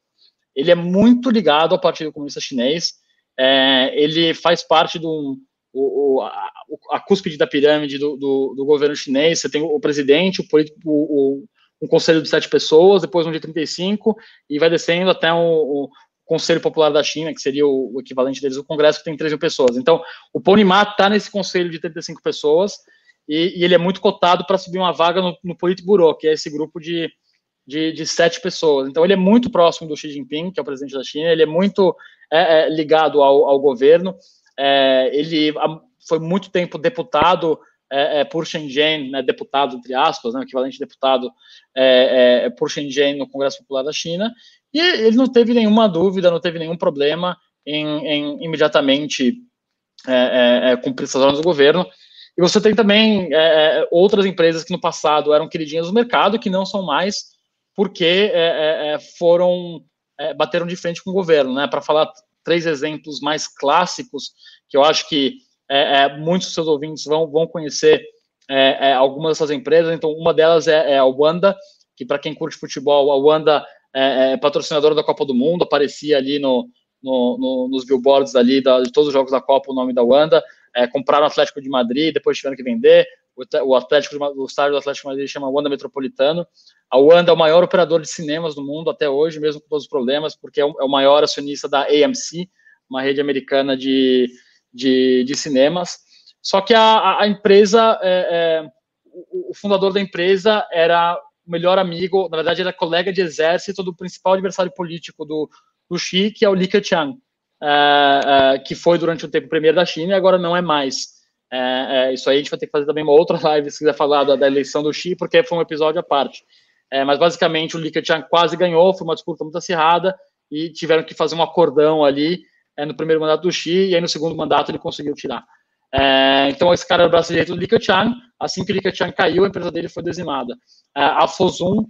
ele é muito ligado ao Partido Comunista Chinês. É, ele faz parte do o, a, a, cúspide da pirâmide do, do, do, governo chinês. Você tem o presidente, o, o, um conselho de sete pessoas, depois um de 35, e vai descendo até o, Conselho Popular da China, que seria o, equivalente deles, o Congresso, que tem 13 mil pessoas. Então, o Pony está nesse conselho de 35 pessoas, e, e ele é muito cotado para subir uma vaga no, no Politburo, que é esse grupo de, de, de, sete pessoas. Então, ele é muito próximo do Xi Jinping, que é o presidente da China, ele é muito é, é, ligado ao, ao governo, é, ele foi muito tempo deputado é, é, por Shenzhen, né, deputado, entre aspas, né, equivalente deputado é, por Shenzhen no Congresso Popular da China, e ele não teve nenhuma dúvida, não teve nenhum problema em, em imediatamente cumprir essas ordens do governo, e você tem também outras empresas que no passado eram queridinhas do mercado, que não são mais, porque é, é, é foram é, bateram de frente com o governo. Né? Para falar três exemplos mais clássicos, que eu acho que muitos dos seus ouvintes vão, vão conhecer algumas dessas empresas. Então, uma delas é, a Wanda, que para quem curte futebol, a Wanda é, patrocinadora da Copa do Mundo, aparecia ali no, no, no, nos billboards ali da, de todos os jogos da Copa o nome da Wanda é, compraram o Atlético de Madrid, depois tiveram que vender. O, Atlético, o estádio do Atlético de Madrid chama Wanda Metropolitano. A Wanda é o maior operador de cinemas do mundo até hoje, mesmo com todos os problemas, porque é o, é o maior acionista da AMC, uma rede americana de, de, de cinemas. Só que a, a empresa, é, é, o, o fundador da empresa era o melhor amigo, na verdade, era colega de exército do principal adversário político do, do Xi, que é o Li Keqiang uh, uh, que foi durante um tempo premier da China e agora não é mais. Uh, isso aí a gente vai ter que fazer também uma outra live se quiser falar da, da eleição do Xi, porque foi um episódio à parte. mas basicamente o Li Keqiang quase ganhou, foi uma disputa muito acirrada e tiveram que fazer um acordão ali no primeiro mandato do Xi e aí no segundo mandato ele conseguiu tirar. então esse cara era o braço direito do Li Keqiang. Assim que o Li Keqiang caiu, a empresa dele foi dizimada. a Fosun,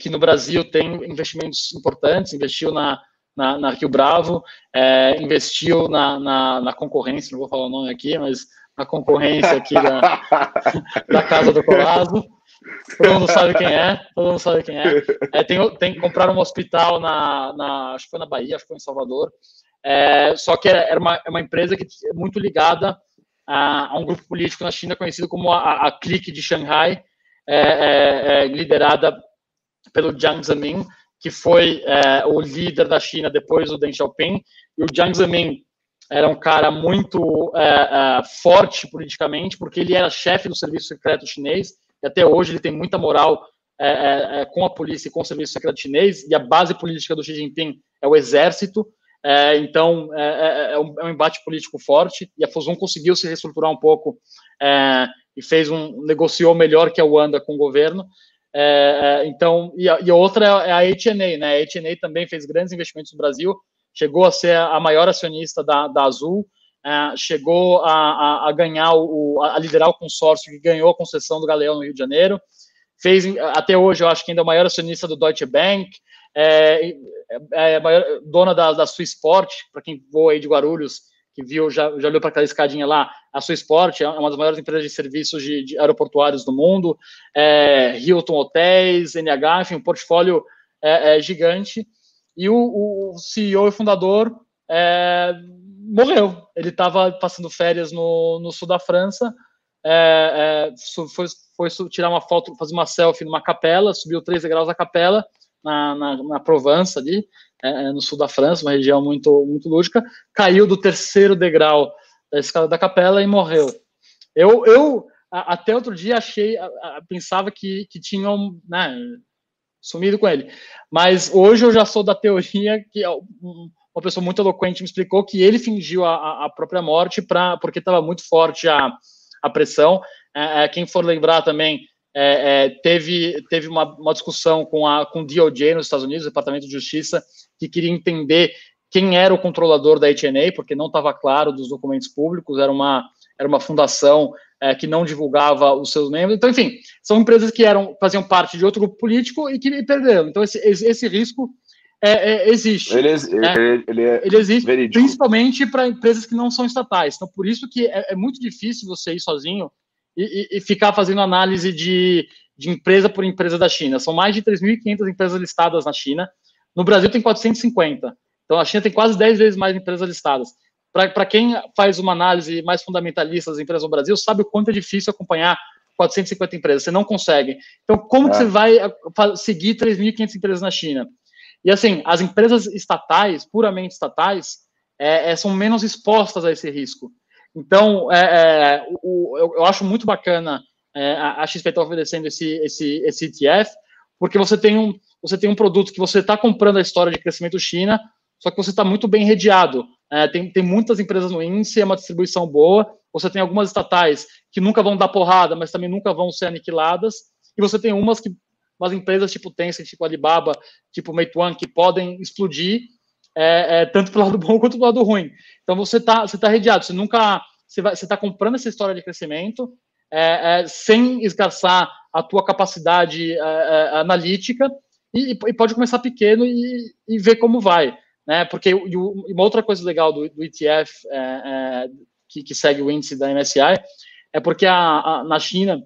que no Brasil tem investimentos importantes, investiu na na, na Rio Bravo, é, investiu na, na, na, concorrência, não vou falar o nome aqui, mas na concorrência aqui da, da Casa do Colazo. Todo mundo sabe quem é, todo mundo sabe quem é. é tem, tem que comprar um hospital na, na, acho que foi na Bahia, acho que foi em Salvador. É, só que era uma, é uma empresa que é muito ligada a, a, um grupo político na China conhecido como a, a Clique de Shanghai, é, é, é liderada pelo Jiang Zemin, que foi é, o líder da China depois do Deng Xiaoping, e o Jiang Zemin era um cara muito é, é, forte politicamente, porque ele era chefe do serviço secreto chinês, e até hoje ele tem muita moral é, é, é, com a polícia e com o serviço secreto chinês, e a base política do Xi Jinping é o exército, então é, um, um, embate político forte, e a Fosun conseguiu se reestruturar um pouco e fez um negociou melhor que a Wanda com o governo, é, é, então, e a, e a, outra é a HNA, né? A HNA também fez grandes investimentos no Brasil, chegou a ser a maior acionista da, da Azul, é, chegou a, a, a ganhar, o, a liderar o consórcio que ganhou a concessão do Galeão no Rio de Janeiro, fez, até hoje, eu acho que ainda é o maior acionista do Deutsche Bank, é, é, é maior, dona da, da Swissport, para quem voa aí de Guarulhos, que viu, já, já olhou para aquela escadinha lá, a sua Sport é uma das maiores empresas de serviços de, de aeroportuários do mundo, é, Hilton Hotéis, NH, enfim, um portfólio é, é gigante. E o, o, CEO e fundador é, morreu. Ele estava passando férias no, no sul da França, é, é, foi, foi tirar uma foto, fazer uma selfie numa capela, subiu três degraus da capela, na, na, na Provença ali, é, é, no sul da França, uma região muito, muito lúdica, caiu do terceiro degrau da escada da capela e morreu. Eu, eu até outro dia achei, pensava que, que tinham né, sumido com ele, mas hoje eu já sou da teoria que uma pessoa muito eloquente me explicou que ele fingiu a, a própria morte pra, porque estava muito forte a, a pressão. É, é, quem for lembrar também, é, é, teve, teve uma, uma, discussão com, a, com o DOJ nos Estados Unidos, o Departamento de Justiça, que queria entender quem era o controlador da HNA, porque não estava claro dos documentos públicos, era uma, era uma fundação é, que não divulgava os seus membros. Então, enfim, são empresas que eram faziam parte de outro grupo político e que perderam. Então, esse, esse risco é, é, existe. Ele, né? ele, ele, é ele existe, verídico. principalmente para empresas que não são estatais. Então, por isso que é, é muito difícil você ir sozinho e, e, e ficar fazendo análise de, de empresa por empresa da China. São mais de 3.500 empresas listadas na China. No Brasil tem 450. Então, a China tem quase 10 vezes mais empresas listadas. Para quem faz uma análise mais fundamentalista das empresas no Brasil, sabe o quanto é difícil acompanhar 450 empresas. Você não consegue. Então, como é. que você vai seguir 3.500 empresas na China? E assim, as empresas estatais, puramente estatais, é, é, são menos expostas a esse risco. Então, é, é o, eu, eu, acho muito bacana é, a, a XP tá oferecendo esse, esse, esse ETF, porque você tem um, você tem um produto que você está comprando a história de crescimento China, só que você está muito bem redeado. É, tem, tem muitas empresas no índice, é uma distribuição boa. Você tem algumas estatais que nunca vão dar porrada, mas também nunca vão ser aniquiladas. E você tem umas que umas empresas tipo Tencent, tipo Alibaba, tipo Meituan, que podem explodir é, é, tanto pelo lado bom quanto pelo lado ruim. Então você está você tá redeado, você nunca você está comprando essa história de crescimento é, é sem esgarçar a tua capacidade é, é, analítica e, e, pode começar pequeno e, e, ver como vai, né? Porque e uma outra coisa legal do, do ETF que, que, segue o índice da MSCI é porque a, a na China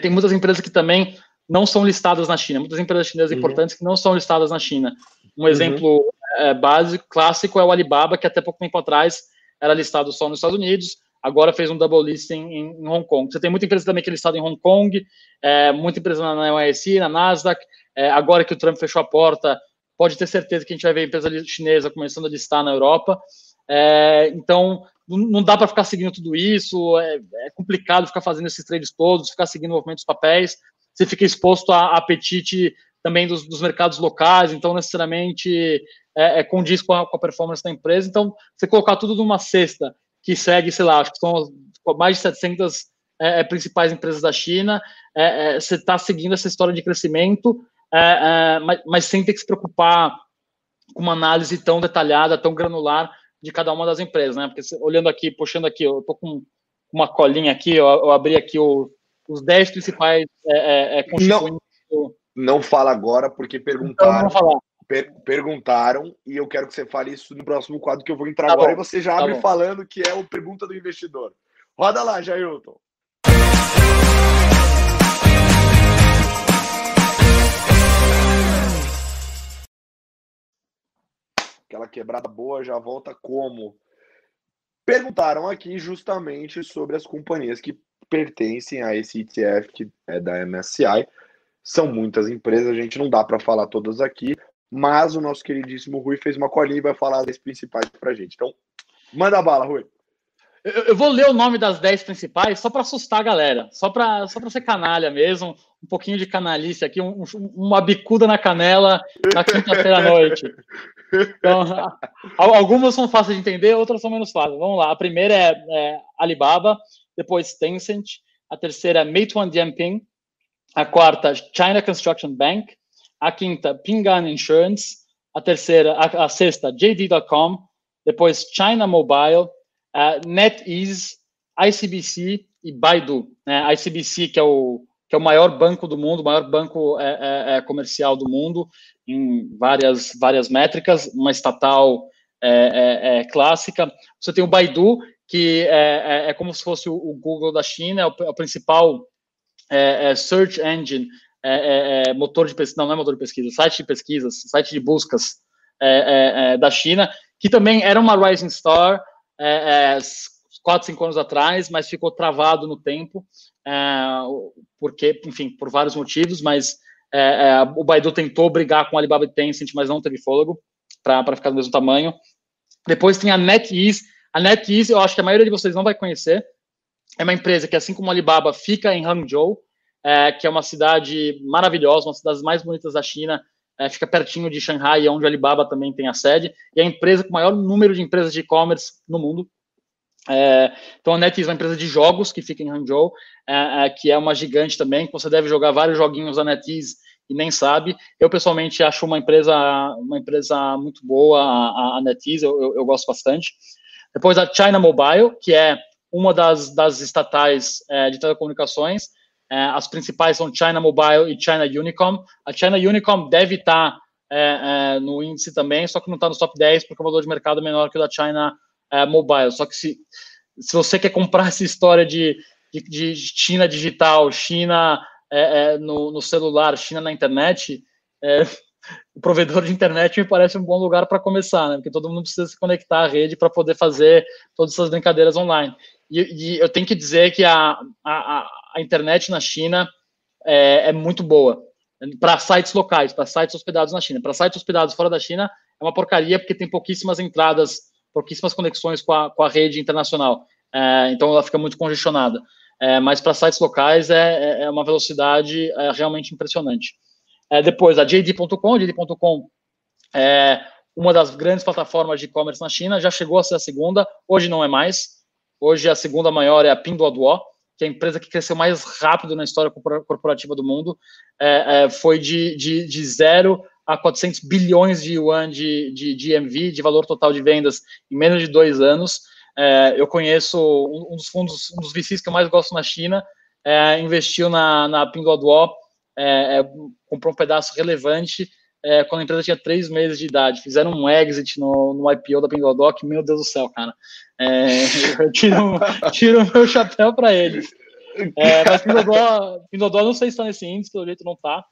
tem muitas empresas que também não são listadas na China. Muitas empresas chinesas uhum. importantes que não são listadas na China. Um uhum. exemplo é, básico, clássico, é o Alibaba, que até pouco tempo atrás era listado só nos Estados Unidos, agora fez um double listing em, em Hong Kong. Você tem muita empresa também que é listada em Hong Kong, é, muita empresa na, na OSI, na Nasdaq. É, agora que o Trump fechou a porta, pode ter certeza que a gente vai ver empresa chinesa começando a listar na Europa. É, então, não dá para ficar seguindo tudo isso, é, é, complicado ficar fazendo esses trades todos, ficar seguindo o movimento dos papéis você fica exposto a apetite também dos, dos mercados locais, então necessariamente é, é condiz com a, com a, performance da empresa. Então, você colocar tudo numa cesta que segue, sei lá, acho que são mais de 700 é, é, principais empresas da China, é, é, você está seguindo essa história de crescimento, mas, mas sem ter que se preocupar com uma análise tão detalhada, tão granular de cada uma das empresas, né? Porque olhando aqui, puxando aqui, eu estou com uma colinha aqui, eu, eu abri aqui o, os 10 principais é, é, é não, não fala agora, porque perguntaram. Então, per, perguntaram, e eu quero que você fale isso no próximo quadro que eu vou entrar tá agora, bom, e você já tá abre falando que é o Pergunta do Investidor. Roda lá, Jailton. Aquela quebrada boa já volta como? Perguntaram aqui justamente sobre as companhias que pertencem a esse ETF que é da MSCI. São muitas empresas, a gente não dá para falar todas aqui, mas o nosso queridíssimo Rui fez uma colinha e vai falar das principais para gente. Então, manda bala, Rui. Eu, vou ler o nome das 10 principais só para assustar a galera, só para só ser canalha mesmo, um pouquinho de canalice aqui, um, uma bicuda na canela na quinta-feira à noite. Então, algumas são fáceis de entender, outras são menos fáceis. Vamos lá, a primeira é, é Alibaba, depois Tencent, a terceira Meituan Dianping, a quarta China Construction Bank, a quinta Ping'an Insurance, a terceira, a, a sexta JD.com, depois China Mobile, uh, NetEase, ICBC e Baidu. Né? ICBC que é o que é o maior banco do mundo, o maior banco é, é, é comercial do mundo, em várias várias métricas, uma estatal é, é, é, clássica. Você tem o Baidu, que é, é, é, como se fosse o, Google da China, é o, é o principal é, é search engine, é, motor de pesquisa, não, não é motor de pesquisa, site de pesquisas, site de buscas da China, que também era uma rising star quatro, cinco anos atrás, mas ficou travado no tempo, porque, enfim, por vários motivos, mas o Baidu tentou brigar com a Alibaba e Tencent, mas não teve fôlego para ficar do mesmo tamanho. Depois tem a NetEase, a NetEase, eu acho que a maioria de vocês não vai conhecer. É uma empresa que, assim como a Alibaba, fica em Hangzhou, é, que é uma cidade maravilhosa, uma das mais bonitas da China, é, fica pertinho de Shanghai, onde a Alibaba também tem a sede, e é a empresa com o maior número de empresas de e-commerce no mundo. É, então a NetEase é uma empresa de jogos que fica em Hangzhou, é, é, que é uma gigante também, que você deve jogar vários joguinhos da NetEase e nem sabe. Eu, pessoalmente, acho uma empresa, uma empresa muito boa, a, a NetEase, eu, eu, gosto bastante. Depois a China Mobile, que é uma das, das estatais é, de telecomunicações. É, as principais são China Mobile e China Unicom. A China Unicom deve estar tá, é, é, no índice também, só que não está no top 10 porque o valor de mercado é menor que o da China é, Mobile. Só que se, se você quer comprar essa história de, de, de China digital, China é, é, no, no, celular, China na internet, o provedor de internet me parece um bom lugar para começar, né? Porque todo mundo precisa se conectar à rede para poder fazer todas essas brincadeiras online. E, e, eu tenho que dizer que a, a internet na China é, é muito boa para sites locais, para sites hospedados na China. Para sites hospedados fora da China é uma porcaria porque tem pouquíssimas entradas, pouquíssimas conexões com a, com a rede internacional. É, então ela fica muito congestionada. É, mas para sites locais é, é, é uma velocidade é, realmente impressionante. É, depois, a JD.com, JD.com é uma das grandes plataformas de e-commerce na China, já chegou a ser a segunda, hoje não é mais. Hoje a segunda maior é a Pinduoduo, que é a empresa que cresceu mais rápido na história corporativa do mundo. É, é, foi de, de, de zero a 400 bilhões de yuan de, de, de GMV, de valor total de vendas, em menos de dois anos. É, eu conheço um dos fundos, um dos VCs que eu mais gosto na China, é, investiu na, na Pinduoduo, é, comprou um pedaço relevante é, quando a empresa tinha três meses de idade. Fizeram um exit no, no IPO da Pinduoduo, que, meu Deus do céu, cara. É, eu tiro, tiro meu chapéu para eles. É, mas não sei se está nesse índice, pelo jeito não está.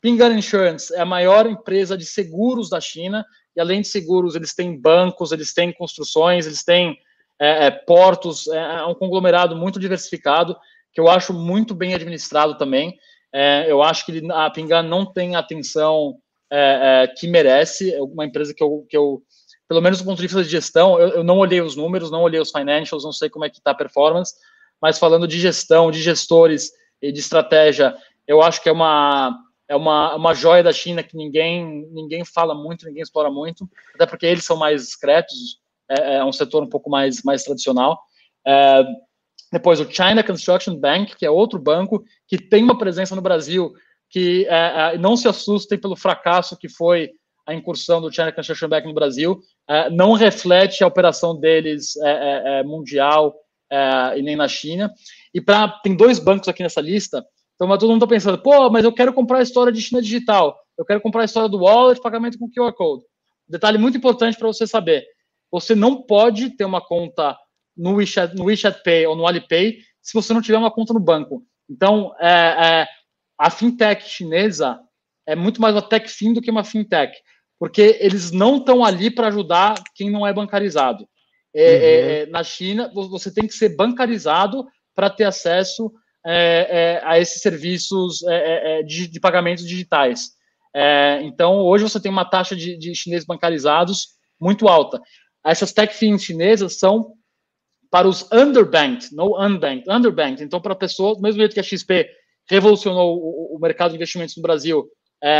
Pingan Insurance é a maior empresa de seguros da China, e além de seguros, eles têm bancos, eles têm construções, eles têm é, é, portos, é, é um conglomerado muito diversificado, que eu acho muito bem administrado também. É, eu acho que a Pingan não tem atenção é, é, que merece, é uma empresa que eu, que eu, pelo menos do ponto de vista de gestão, eu, eu não olhei os números, não olhei os financials, não sei como é que está a performance, mas falando de gestão, de gestores e de estratégia, eu acho que é uma é uma, uma joia da China que ninguém ninguém fala muito, ninguém explora muito, até porque eles são mais discretos, é, é um setor um pouco mais, mais tradicional. É, depois o China Construction Bank, que é outro banco que tem uma presença no Brasil, que é, é, não se assustem pelo fracasso que foi a incursão do China Construction Bank no Brasil, é, não reflete a operação deles é, mundial e nem na China. E pra, tem dois bancos aqui nessa lista, então todo mundo está pensando, pô, mas eu quero comprar a história de China digital, eu quero comprar a história do wallet, pagamento com QR Code. Detalhe muito importante para você saber, você não pode ter uma conta no WeChat, no WeChat Pay ou no Alipay se você não tiver uma conta no banco. Então, é, é, a fintech chinesa é muito mais uma tech fin do que uma fintech, porque eles não estão ali para ajudar quem não é bancarizado. É, é uhum. é, na China, você tem que ser bancarizado para ter acesso é, a esses serviços de, de, pagamentos digitais. então, hoje você tem uma taxa de, de chineses bancarizados muito alta. Essas tech fins chinesas são para os underbanked, não unbanked, underbanked. Então, para pessoas, do mesmo jeito que a XP revolucionou o, o mercado de investimentos no Brasil, é,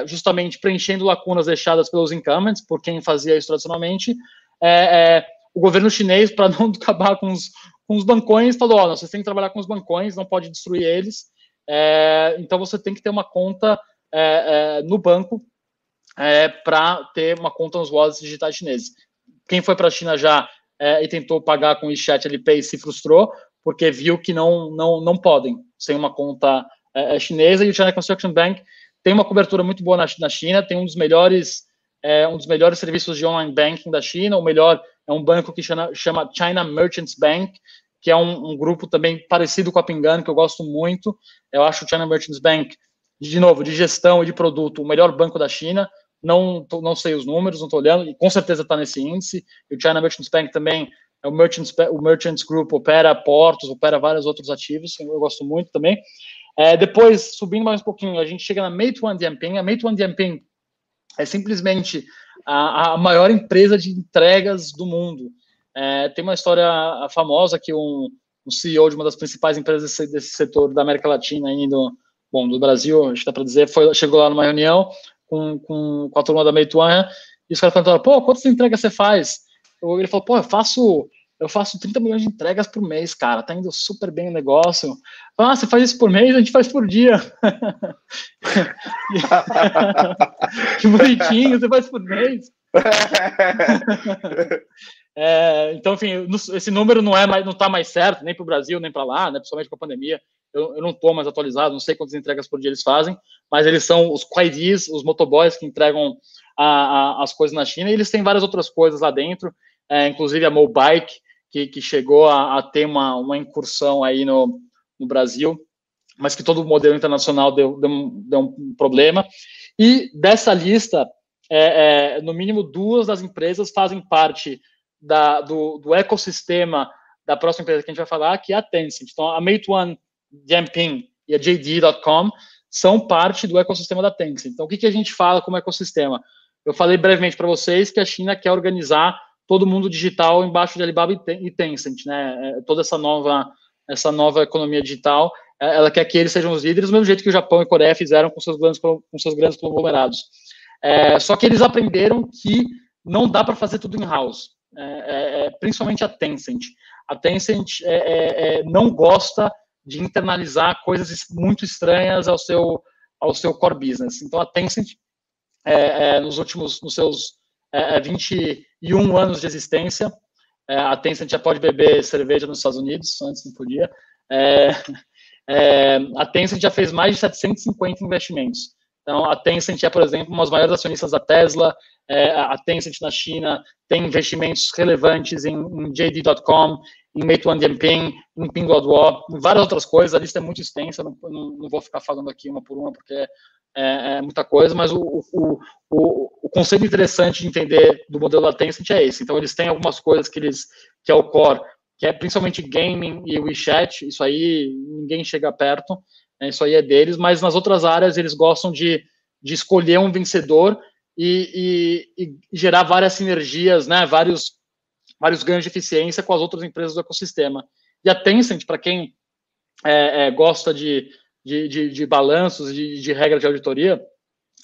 é, justamente preenchendo lacunas deixadas pelos incumbents, por quem fazia isso tradicionalmente, é, é o governo chinês, para não acabar com os, com os bancões, falou: oh, vocês têm que trabalhar com os bancões, não pode destruir eles, é, então você tem que ter uma conta é, no banco para ter uma conta nos wallets digitais chineses. Quem foi para a China já e tentou pagar com o WeChat Alipay se frustrou, porque viu que não, não, não podem sem uma conta é, é, chinesa, e o China Construction Bank tem uma cobertura muito boa na, na China, tem um dos melhores é, um dos melhores serviços de online banking da China, o melhor é um banco que chama, chama China Merchants Bank, que é um, um, grupo também parecido com a Pingan, que eu gosto muito. Eu acho o China Merchants Bank, de novo, de gestão e de produto, o melhor banco da China. Não, não sei os números, não estou olhando, e com certeza está nesse índice. E o China Merchants Bank também o Merchants, o Merchants Group opera portos, opera vários outros ativos, eu gosto muito também. É, depois, subindo mais um pouquinho, a gente chega na Meituan Dianping. A Meituan Dianping é simplesmente a, a, maior empresa de entregas do mundo. É, tem uma história famosa que um, um, CEO de uma das principais empresas desse, desse setor da América Latina, ainda, bom, do Brasil, acho que dá para dizer, foi, chegou lá numa reunião com, com, com a turma da Meituan e os caras perguntaram, pô, quantas entregas você faz? Ele falou, pô, eu faço eu faço 30 milhões de entregas por mês, cara, tá indo super bem o negócio. Ah, você faz isso por mês? A gente faz por dia. que bonitinho, você faz por mês. é, então, enfim, esse número não é mais, não está mais certo, nem para o Brasil, nem para lá, né, principalmente com a pandemia. Eu, eu não estou mais atualizado, não sei quantas entregas por dia eles fazem, mas eles são os Quaidis, os motoboys que entregam a, a, as coisas na China, e eles têm várias outras coisas lá dentro, é, inclusive a Mobike, que, que chegou a, a, ter uma, uma incursão aí no, no Brasil, mas que todo o modelo internacional deu, deu, deu um problema. E dessa lista, é, é, no mínimo duas das empresas fazem parte da, do, do, ecossistema da próxima empresa que a gente vai falar, que é a Tencent. Então, a Meituan Dianping e a JD.com são parte do ecossistema da Tencent. Então, o que, que a gente fala como ecossistema? Eu falei brevemente para vocês que a China quer organizar todo mundo digital embaixo de Alibaba e Tencent, né? É, toda essa nova, essa nova economia digital, é, ela quer que eles sejam os líderes, do mesmo jeito que o Japão e a Coreia fizeram com seus grandes, com seus grandes conglomerados. É, só que eles aprenderam que não dá para fazer tudo in-house, é, é, é, principalmente a Tencent. A Tencent não gosta de internalizar coisas muito estranhas ao seu, ao seu core business. Então, a Tencent, nos últimos, nos seus é, 21 é anos de existência. É, a Tencent já pode beber cerveja nos Estados Unidos, antes não podia. É, é, a Tencent já fez mais de 750 investimentos. Então, a Tencent é, por exemplo, uma das maiores acionistas da Tesla. É, a Tencent na China tem investimentos relevantes em, em JD.com, em Meituan Dianping, em Pinduoduo, em várias outras coisas. A lista é muito extensa, não, não, não vou ficar falando aqui uma por uma, porque é, é muita coisa, mas o, o, o, o, conceito interessante de entender do modelo da Tencent é esse. Então, eles têm algumas coisas que eles, que é o core, que é principalmente gaming e WeChat, isso aí ninguém chega perto, né, isso aí é deles, mas nas outras áreas eles gostam de, de escolher um vencedor e, e, e gerar várias sinergias, né, vários, vários ganhos de eficiência com as outras empresas do ecossistema. E a Tencent, para quem é, é, gosta de de, de, de balanços, de, de regra de auditoria,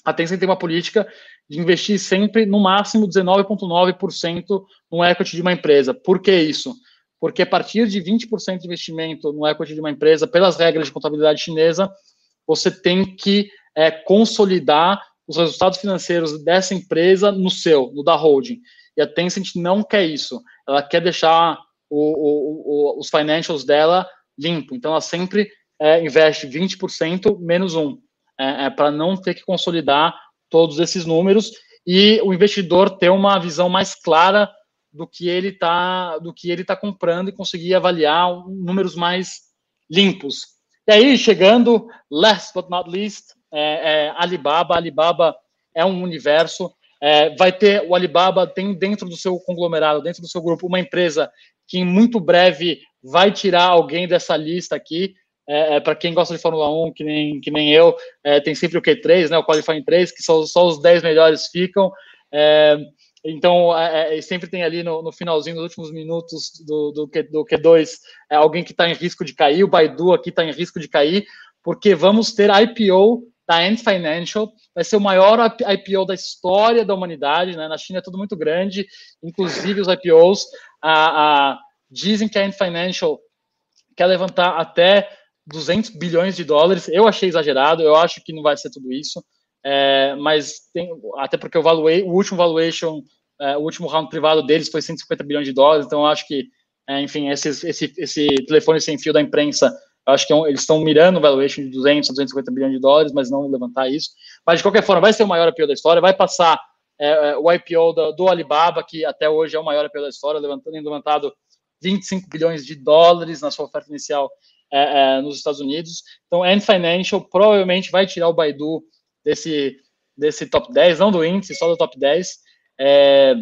a Tencent tem uma política de investir sempre no máximo 19,9% no equity de uma empresa. Por que isso? Porque a partir de 20% de investimento no equity de uma empresa, pelas regras de contabilidade chinesa, você tem que é, consolidar os resultados financeiros dessa empresa no seu, no da holding. E a Tencent não quer isso. Ela quer deixar o, o, o, os financials dela limpo. Então, ela sempre é, investe 20% menos um, é, é para não ter que consolidar todos esses números e o investidor ter uma visão mais clara do que ele está do que ele tá comprando e conseguir avaliar números mais limpos. E aí, chegando, last but not least, é, é, Alibaba. Alibaba é um universo. É, vai ter o Alibaba tem dentro do seu conglomerado, dentro do seu grupo, uma empresa que em muito breve vai tirar alguém dessa lista aqui. É, é para quem gosta de Fórmula 1, que nem, que nem eu, é, tem sempre o Q3, né, o Qualifying 3, que só, só os 10 melhores ficam. É, então, é, é, sempre tem ali no, no, finalzinho, nos últimos minutos do, do, do Q2, alguém que está em risco de cair. O Baidu aqui está em risco de cair, porque vamos ter a IPO da Ant Financial, vai ser o maior IPO da história da humanidade, né? Na China é tudo muito grande, inclusive os IPOs. A, a, dizem que a Ant Financial quer levantar até 200 bilhões de dólares. Eu achei exagerado, eu acho que não vai ser tudo isso, é, mas tem, até porque o, valuate, o último valuation, é, o último round privado deles foi 150 bilhões de dólares, então eu acho que, é, enfim, esse, esse, esse telefone sem fio da imprensa, eu acho que é eles estão mirando o valuation de 200 a 250 bilhões de dólares, mas não levantar isso. Mas, de qualquer forma, vai ser o maior IPO da história, vai passar é, é, o IPO do, do, Alibaba, que até hoje é o maior IPO da história, levantando, levantado 25 bilhões de dólares na sua oferta inicial é, é, nos Estados Unidos. Então, Ant Financial provavelmente vai tirar o Baidu desse, desse top 10, não do índice, só do top 10. É,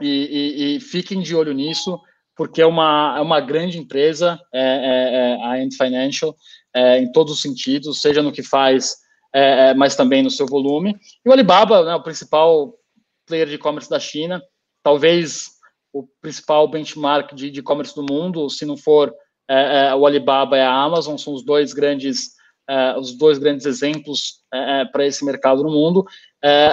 e, e, e, fiquem de olho nisso, porque é uma, é uma grande empresa, é, é, é a Ant Financial, em todos os sentidos, seja no que faz, mas também no seu volume. E o Alibaba, né, o principal player de e-commerce da China, talvez o principal benchmark de e-commerce do mundo, se não for é, é, o Alibaba e a Amazon são os dois grandes é, os dois grandes exemplos é, para esse mercado no mundo.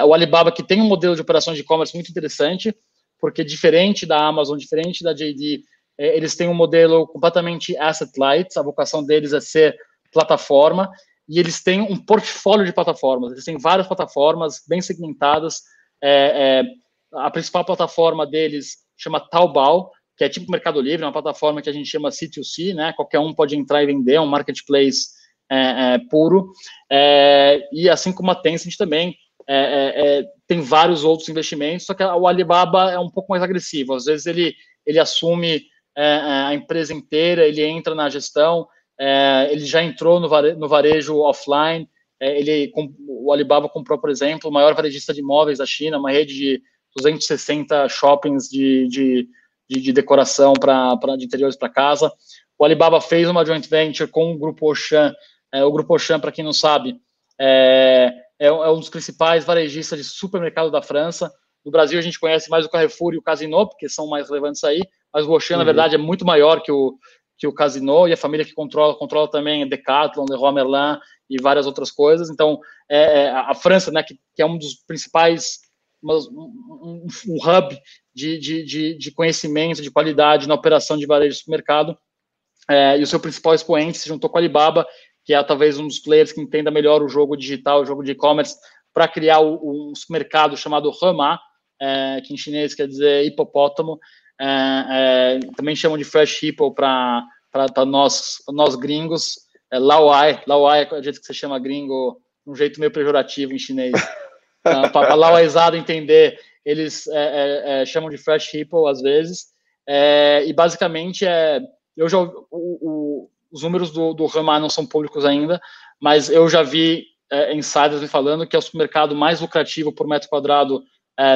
o Alibaba que tem um modelo de operações de e-commerce muito interessante, porque diferente da Amazon, diferente da JD, eles têm um modelo completamente asset light, a vocação deles é ser plataforma, e eles têm um portfólio de plataformas. Eles têm várias plataformas bem segmentadas. É, é, a principal plataforma deles chama Taobao, que é tipo Mercado Livre, uma plataforma que a gente chama C2C, né? Qualquer um pode entrar e vender, é um marketplace é, é, puro. É, e assim como a Tencent também, tem vários outros investimentos, só que o Alibaba é um pouco mais agressivo. Às vezes ele, ele assume a empresa inteira, ele entra na gestão, é, ele já entrou no, vare, no varejo offline. É, ele, o Alibaba comprou, por exemplo, o maior varejista de imóveis da China, uma rede de 260 shoppings de, de, de, de decoração para de interiores para casa. O Alibaba fez uma joint venture com o Grupo Auchan. É, o Grupo Auchan, para quem não sabe, é, é, é, um dos principais varejistas de supermercado da França. No Brasil, a gente conhece mais o Carrefour e o Casino, porque são mais relevantes aí, mas o Auchan, uhum. na verdade, é muito maior que o, que o Casino e a família que controla, controla também Decathlon, Leroy Merlin e várias outras coisas. Então, é, é a França, né, que, que, é um dos principais, um, um, um hub de, de, de, de, conhecimento, de qualidade na operação de varejo de supermercado, é, e o seu principal expoente se juntou com a Alibaba, que é talvez um dos players que entenda melhor o jogo digital, o jogo de e-commerce, para criar um supermercado chamado Hema, é, que em chinês quer dizer hipopótamo, é, é, também chamam de fresh hippo para nós, nós gringos, é lauai, lauai é o jeito que você chama gringo, um jeito meio pejorativo em chinês. uh, para lauaizado entender, eles é, é, é, chamam de fresh hippo às vezes, e basicamente é, eu já, o, o, os números do, do Rama não são públicos ainda, mas eu já vi insiders me falando que é o supermercado mais lucrativo por metro quadrado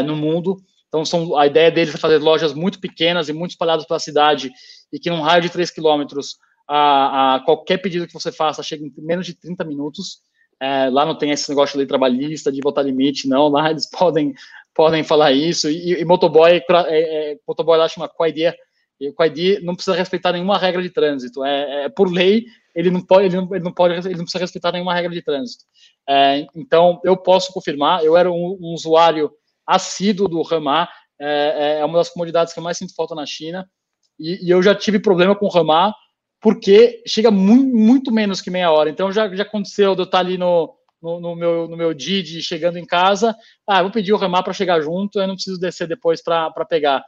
no mundo, então, são, a ideia deles é fazer lojas muito pequenas e muito espalhadas pela cidade e que num raio de 3 quilômetros, a, a, qualquer pedido que você faça chega em menos de 30 minutos. É, lá não tem esse negócio de lei trabalhista, de botar limite, não. Lá eles podem, podem falar isso. E, e motoboy, é, é, motoboy lá chama Quaidia. E o não precisa respeitar nenhuma regra de trânsito. É, é, por lei, ele não pode, ele não, ele não pode, ele não precisa respeitar nenhuma regra de trânsito. É, então, eu posso confirmar. Eu era um, um usuário assíduo do Ramar, é, é, é uma das comodidades que eu mais sinto falta na China, e, e eu já tive problema com o Ramar, porque chega muito, muito, menos que meia hora. Então já, já aconteceu de eu estar ali no, no, no meu, no meu Didi chegando em casa, ah, vou pedir o Ramar para chegar junto, eu não preciso descer depois para pegar.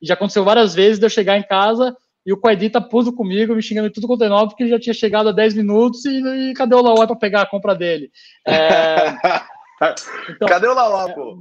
E já aconteceu várias vezes de eu chegar em casa e o Quaidi tá puto comigo, me xingando tudo quanto é novo, porque ele já tinha chegado há 10 minutos e, e cadê o Lauai para pegar a compra dele? É, Então, Cadê o Lauai, pô?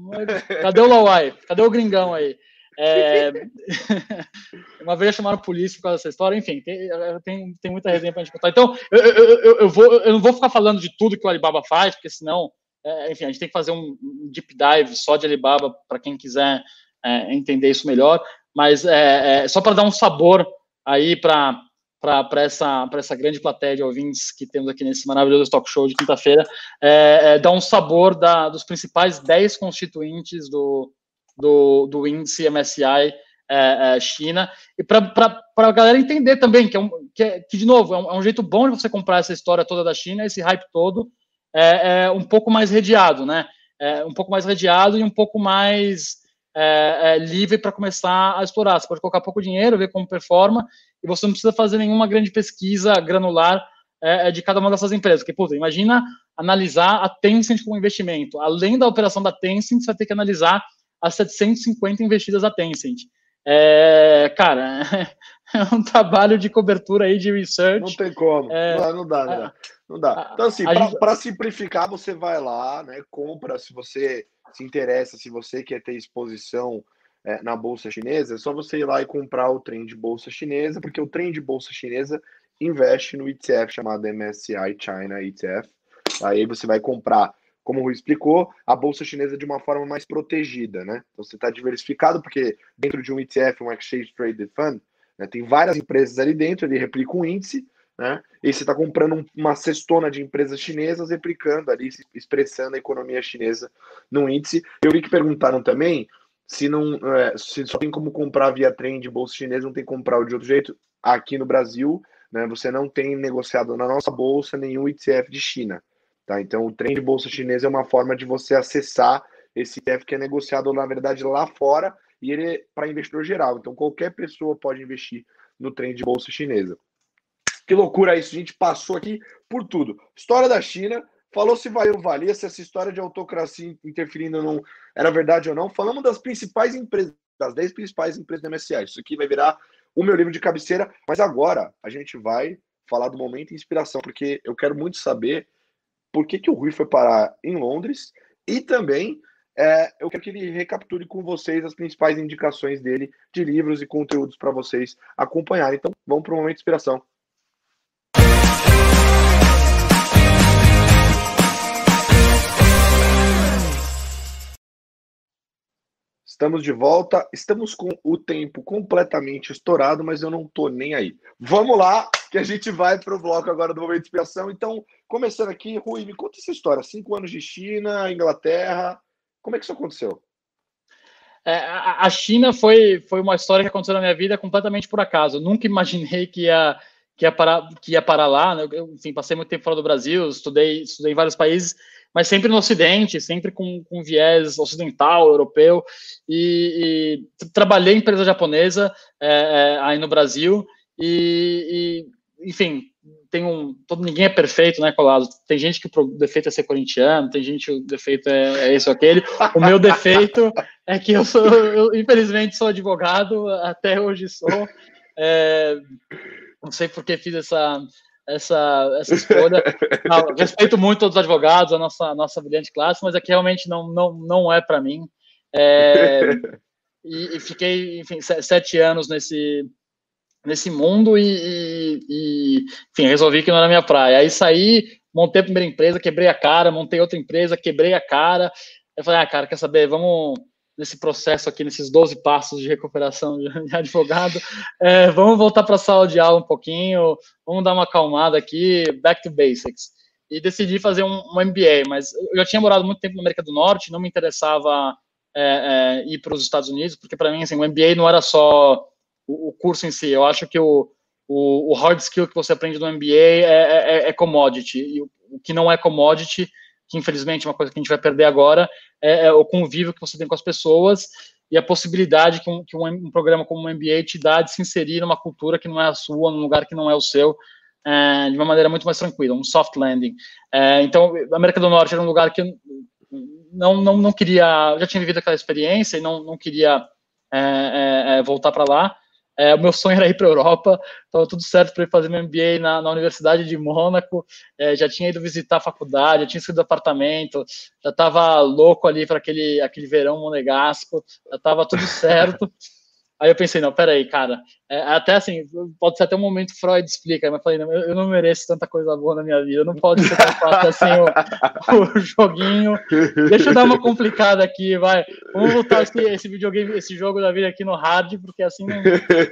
Cadê o Lauai? Cadê o gringão aí? É... uma vez chamaram a polícia por causa dessa história, enfim, tem, tem, tem muita resenha para gente contar. Então, eu, eu, eu, vou, eu não vou ficar falando de tudo que o Alibaba faz, porque senão, é, enfim, a gente tem que fazer um deep dive só de Alibaba para quem quiser é, entender isso melhor, mas é, é só para dar um sabor aí para para essa, essa grande plateia de ouvintes que temos aqui nesse maravilhoso talk show de quinta-feira, é, é, dar um sabor da, dos principais 10 constituintes do, do, do índice MSI é, é, China, e para a galera entender também que, é um, que, é, que de novo, é um, é um, jeito bom de você comprar essa história toda da China, esse hype todo, é, um pouco mais redeado, né? um pouco mais redeado e um pouco mais é, é, livre para começar a explorar. Você pode colocar pouco dinheiro, ver como performa, e você não precisa fazer nenhuma grande pesquisa granular é, é de cada uma dessas empresas. Porque, puta, imagina analisar a Tencent como investimento. Além da operação da Tencent, você vai ter que analisar as 750 investidas da Tencent. É, cara, é um trabalho de cobertura aí de research. Não tem como, é, não, não, dá, não dá. Não dá. Então, assim, para gente... simplificar, você vai lá, né? Compra se você se interessa, se você quer ter exposição é, na bolsa chinesa, é só você ir lá e comprar o trem de bolsa chinesa, porque o trem de bolsa chinesa investe no ETF chamado MSCI China ETF. Aí você vai comprar, como o Rui explicou, a bolsa chinesa de uma forma mais protegida, né? Então você está diversificado, porque dentro de um ETF, um Exchange Traded Fund, né, tem várias empresas ali dentro, ele replica um índice, né? E você está comprando uma cestona de empresas chinesas replicando ali, expressando a economia chinesa no índice. Eu vi que perguntaram também se não é, se só tem como comprar via trem de bolsa chinesa, não tem como comprar de outro jeito. Aqui no Brasil, né, você não tem negociado na nossa bolsa nenhum ETF de China. Tá? Então, o trem de bolsa chinesa é uma forma de você acessar esse ETF que é negociado, na verdade, lá fora, e ele é para investidor geral. Então, qualquer pessoa pode investir no trem de bolsa chinesa. Que loucura isso, a gente passou aqui por tudo. História da China, falou se valeu valia, se essa história de autocracia interferindo não era verdade ou não. Falamos das principais empresas, das 10 principais empresas da MSI. Isso aqui vai virar o meu livro de cabeceira, mas agora a gente vai falar do momento de inspiração, porque eu quero muito saber por que, que o Rui foi parar em Londres e também é, eu quero que ele recapitule com vocês as principais indicações dele de livros e conteúdos para vocês acompanharem. Então, vamos para o momento de inspiração. Estamos de volta, estamos com o tempo completamente estourado, mas eu não tô nem aí. Vamos lá, que a gente vai para o bloco agora do Momento de Inspiração. Então, começando aqui, Rui, me conta essa história. Cinco anos de China, Inglaterra, como é que isso aconteceu? É, a China foi, foi uma história que aconteceu na minha vida completamente por acaso. Eu nunca imaginei que ia, que ia, parar, que ia parar lá. Né? Eu, enfim, passei muito tempo fora do Brasil, estudei, estudei em vários países, mas sempre no Ocidente, sempre com, com viés ocidental, europeu. E, e trabalhei em empresa japonesa é, é, aí no Brasil. E, e enfim, tem um. Todo, ninguém é perfeito, né, Colado? Tem gente que o defeito é ser corintiano, tem gente que o defeito é, é esse ou aquele. O meu defeito é que eu sou, eu, infelizmente, sou advogado, até hoje sou. É, não sei por que fiz essa, essa, essa escolha. Não, respeito muito todos os advogados, a nossa, a nossa brilhante classe, mas aqui realmente não, não, não é para mim. É, e, e, fiquei, enfim, sete anos nesse, nesse mundo e, e, e, enfim, resolvi que não era minha praia. Aí saí, montei a primeira empresa, quebrei a cara, montei outra empresa, quebrei a cara. Eu falei, ah, cara, quer saber, vamos nesse processo aqui, nesses 12 passos de recuperação de advogado, é, vamos voltar para a sala de aula um pouquinho, vamos dar uma acalmada aqui, back to basics. E decidi fazer um, um MBA, mas eu já tinha morado muito tempo na América do Norte, não me interessava é, é, ir para os Estados Unidos, porque para mim, assim, o MBA não era só o, o curso em si. Eu acho que o, o, o, hard skill que você aprende no MBA é, é, é commodity. E o, o, que não é commodity, que infelizmente é uma coisa que a gente vai perder agora, é, é o convívio que você tem com as pessoas e a possibilidade que um, que um, um, programa como o MBA te dá de se inserir numa cultura que não é a sua, num lugar que não é o seu, é, de uma maneira muito mais tranquila, um soft landing. É, então, a América do Norte era um lugar que eu não, não, não queria, já tinha vivido aquela experiência e não, não queria é, é, voltar para lá. É, o meu sonho era ir para a Europa, estava tudo certo para ir fazer meu MBA na, na Universidade de Mônaco, é, já tinha ido visitar a faculdade, já tinha escolhido apartamento, já estava louco ali para aquele, aquele verão monegasco, já estava tudo certo. Aí eu pensei, não, peraí, cara, é, até assim, pode ser até um momento Freud explica, mas falei, não, eu não mereço tanta coisa boa na minha vida, não pode ser tão fácil assim o, o, joguinho. Deixa eu dar uma complicada aqui, vai. Vamos botar esse, esse videogame, esse jogo da vida aqui no hard, porque assim não,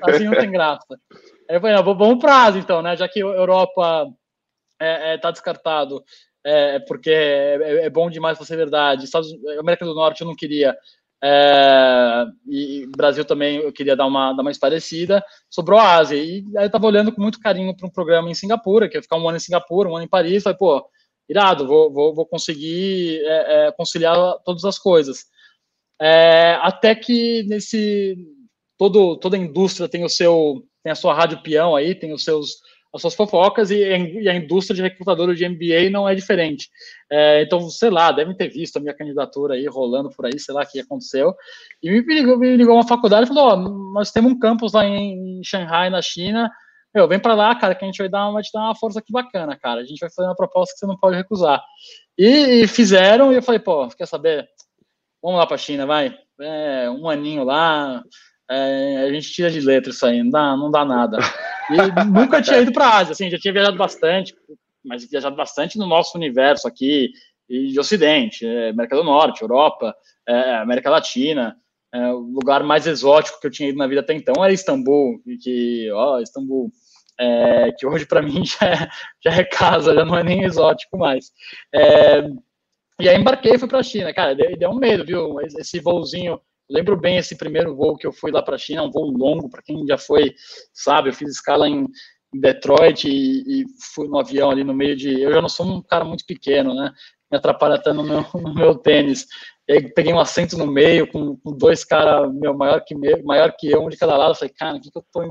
assim não tem graça. Aí eu falei, não, vamos prazo então, né, já que Europa é, é, tá descartado, é, porque é, é, bom demais para ser verdade, Estados, América do Norte eu não queria, é, e Brasil também eu queria dar uma, dar uma esparecida, sobrou a Ásia. E aí eu estava olhando com muito carinho para um programa em Singapura, que ia ficar um ano em Singapura, um ano em Paris. Falei, pô, irado, vou, vou, vou conseguir é, é, conciliar todas as coisas. É, até que nesse. Todo, toda a indústria tem o seu. tem a sua rádio peão aí, tem os seus as suas fofocas e, e, a indústria de recrutador de MBA não é diferente. É, então, sei lá, devem ter visto a minha candidatura aí rolando por aí, sei lá o que aconteceu. E me ligou, me ligou uma faculdade e falou: oh, nós temos um campus lá em, Shanghai, na China. Meu, vem para lá, cara, que a gente vai dar, vai te dar uma força aqui bacana, cara. A gente vai fazer uma proposta que você não pode recusar. E, e fizeram, e eu falei, pô, quer saber? Vamos lá para a China, vai. É, um aninho lá, é, a gente tira de letra isso aí, não dá, não dá nada. E nunca tinha ido para a Ásia, assim, já tinha viajado bastante, mas viajado bastante no nosso universo aqui, e de Ocidente, é, América do Norte, Europa, é, América Latina. É, o lugar mais exótico que eu tinha ido na vida até então era Istambul, que, ó, Istambul, é, que hoje para mim já é, já é casa, já não é nem exótico mais. E aí embarquei e fui para a China, cara, deu, deu um medo, viu? Esse voozinho lembro bem esse primeiro voo que eu fui lá para a China, um voo longo, para quem já foi, sabe, eu fiz escala em, Detroit e, e, fui no avião ali no meio de. Eu já não sou um cara muito pequeno, né? Me atrapalha até no meu, no meu tênis. e aí peguei um assento no meio com, com dois caras meu maior que maior que eu, um de cada lado. Eu falei, cara, o que, que eu tô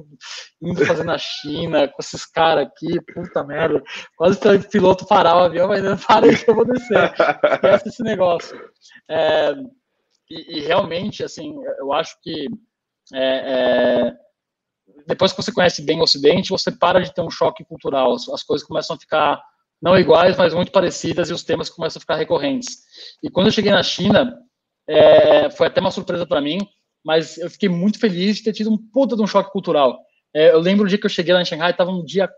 indo fazer na China com esses caras aqui? Puta merda. Quase o piloto parar o avião, mas não parei que eu vou descer. Esquece esse negócio. É, e, e, realmente, assim, eu acho que é, é, depois que você conhece bem o Ocidente, você para de ter um choque cultural. As, as coisas começam a ficar não iguais, mas muito parecidas e os temas começam a ficar recorrentes. E quando eu cheguei na China, é, foi até uma surpresa para mim, mas eu fiquei muito feliz de ter tido um puta de um choque cultural. É, eu lembro o dia que eu cheguei lá em Xangai, tava um dia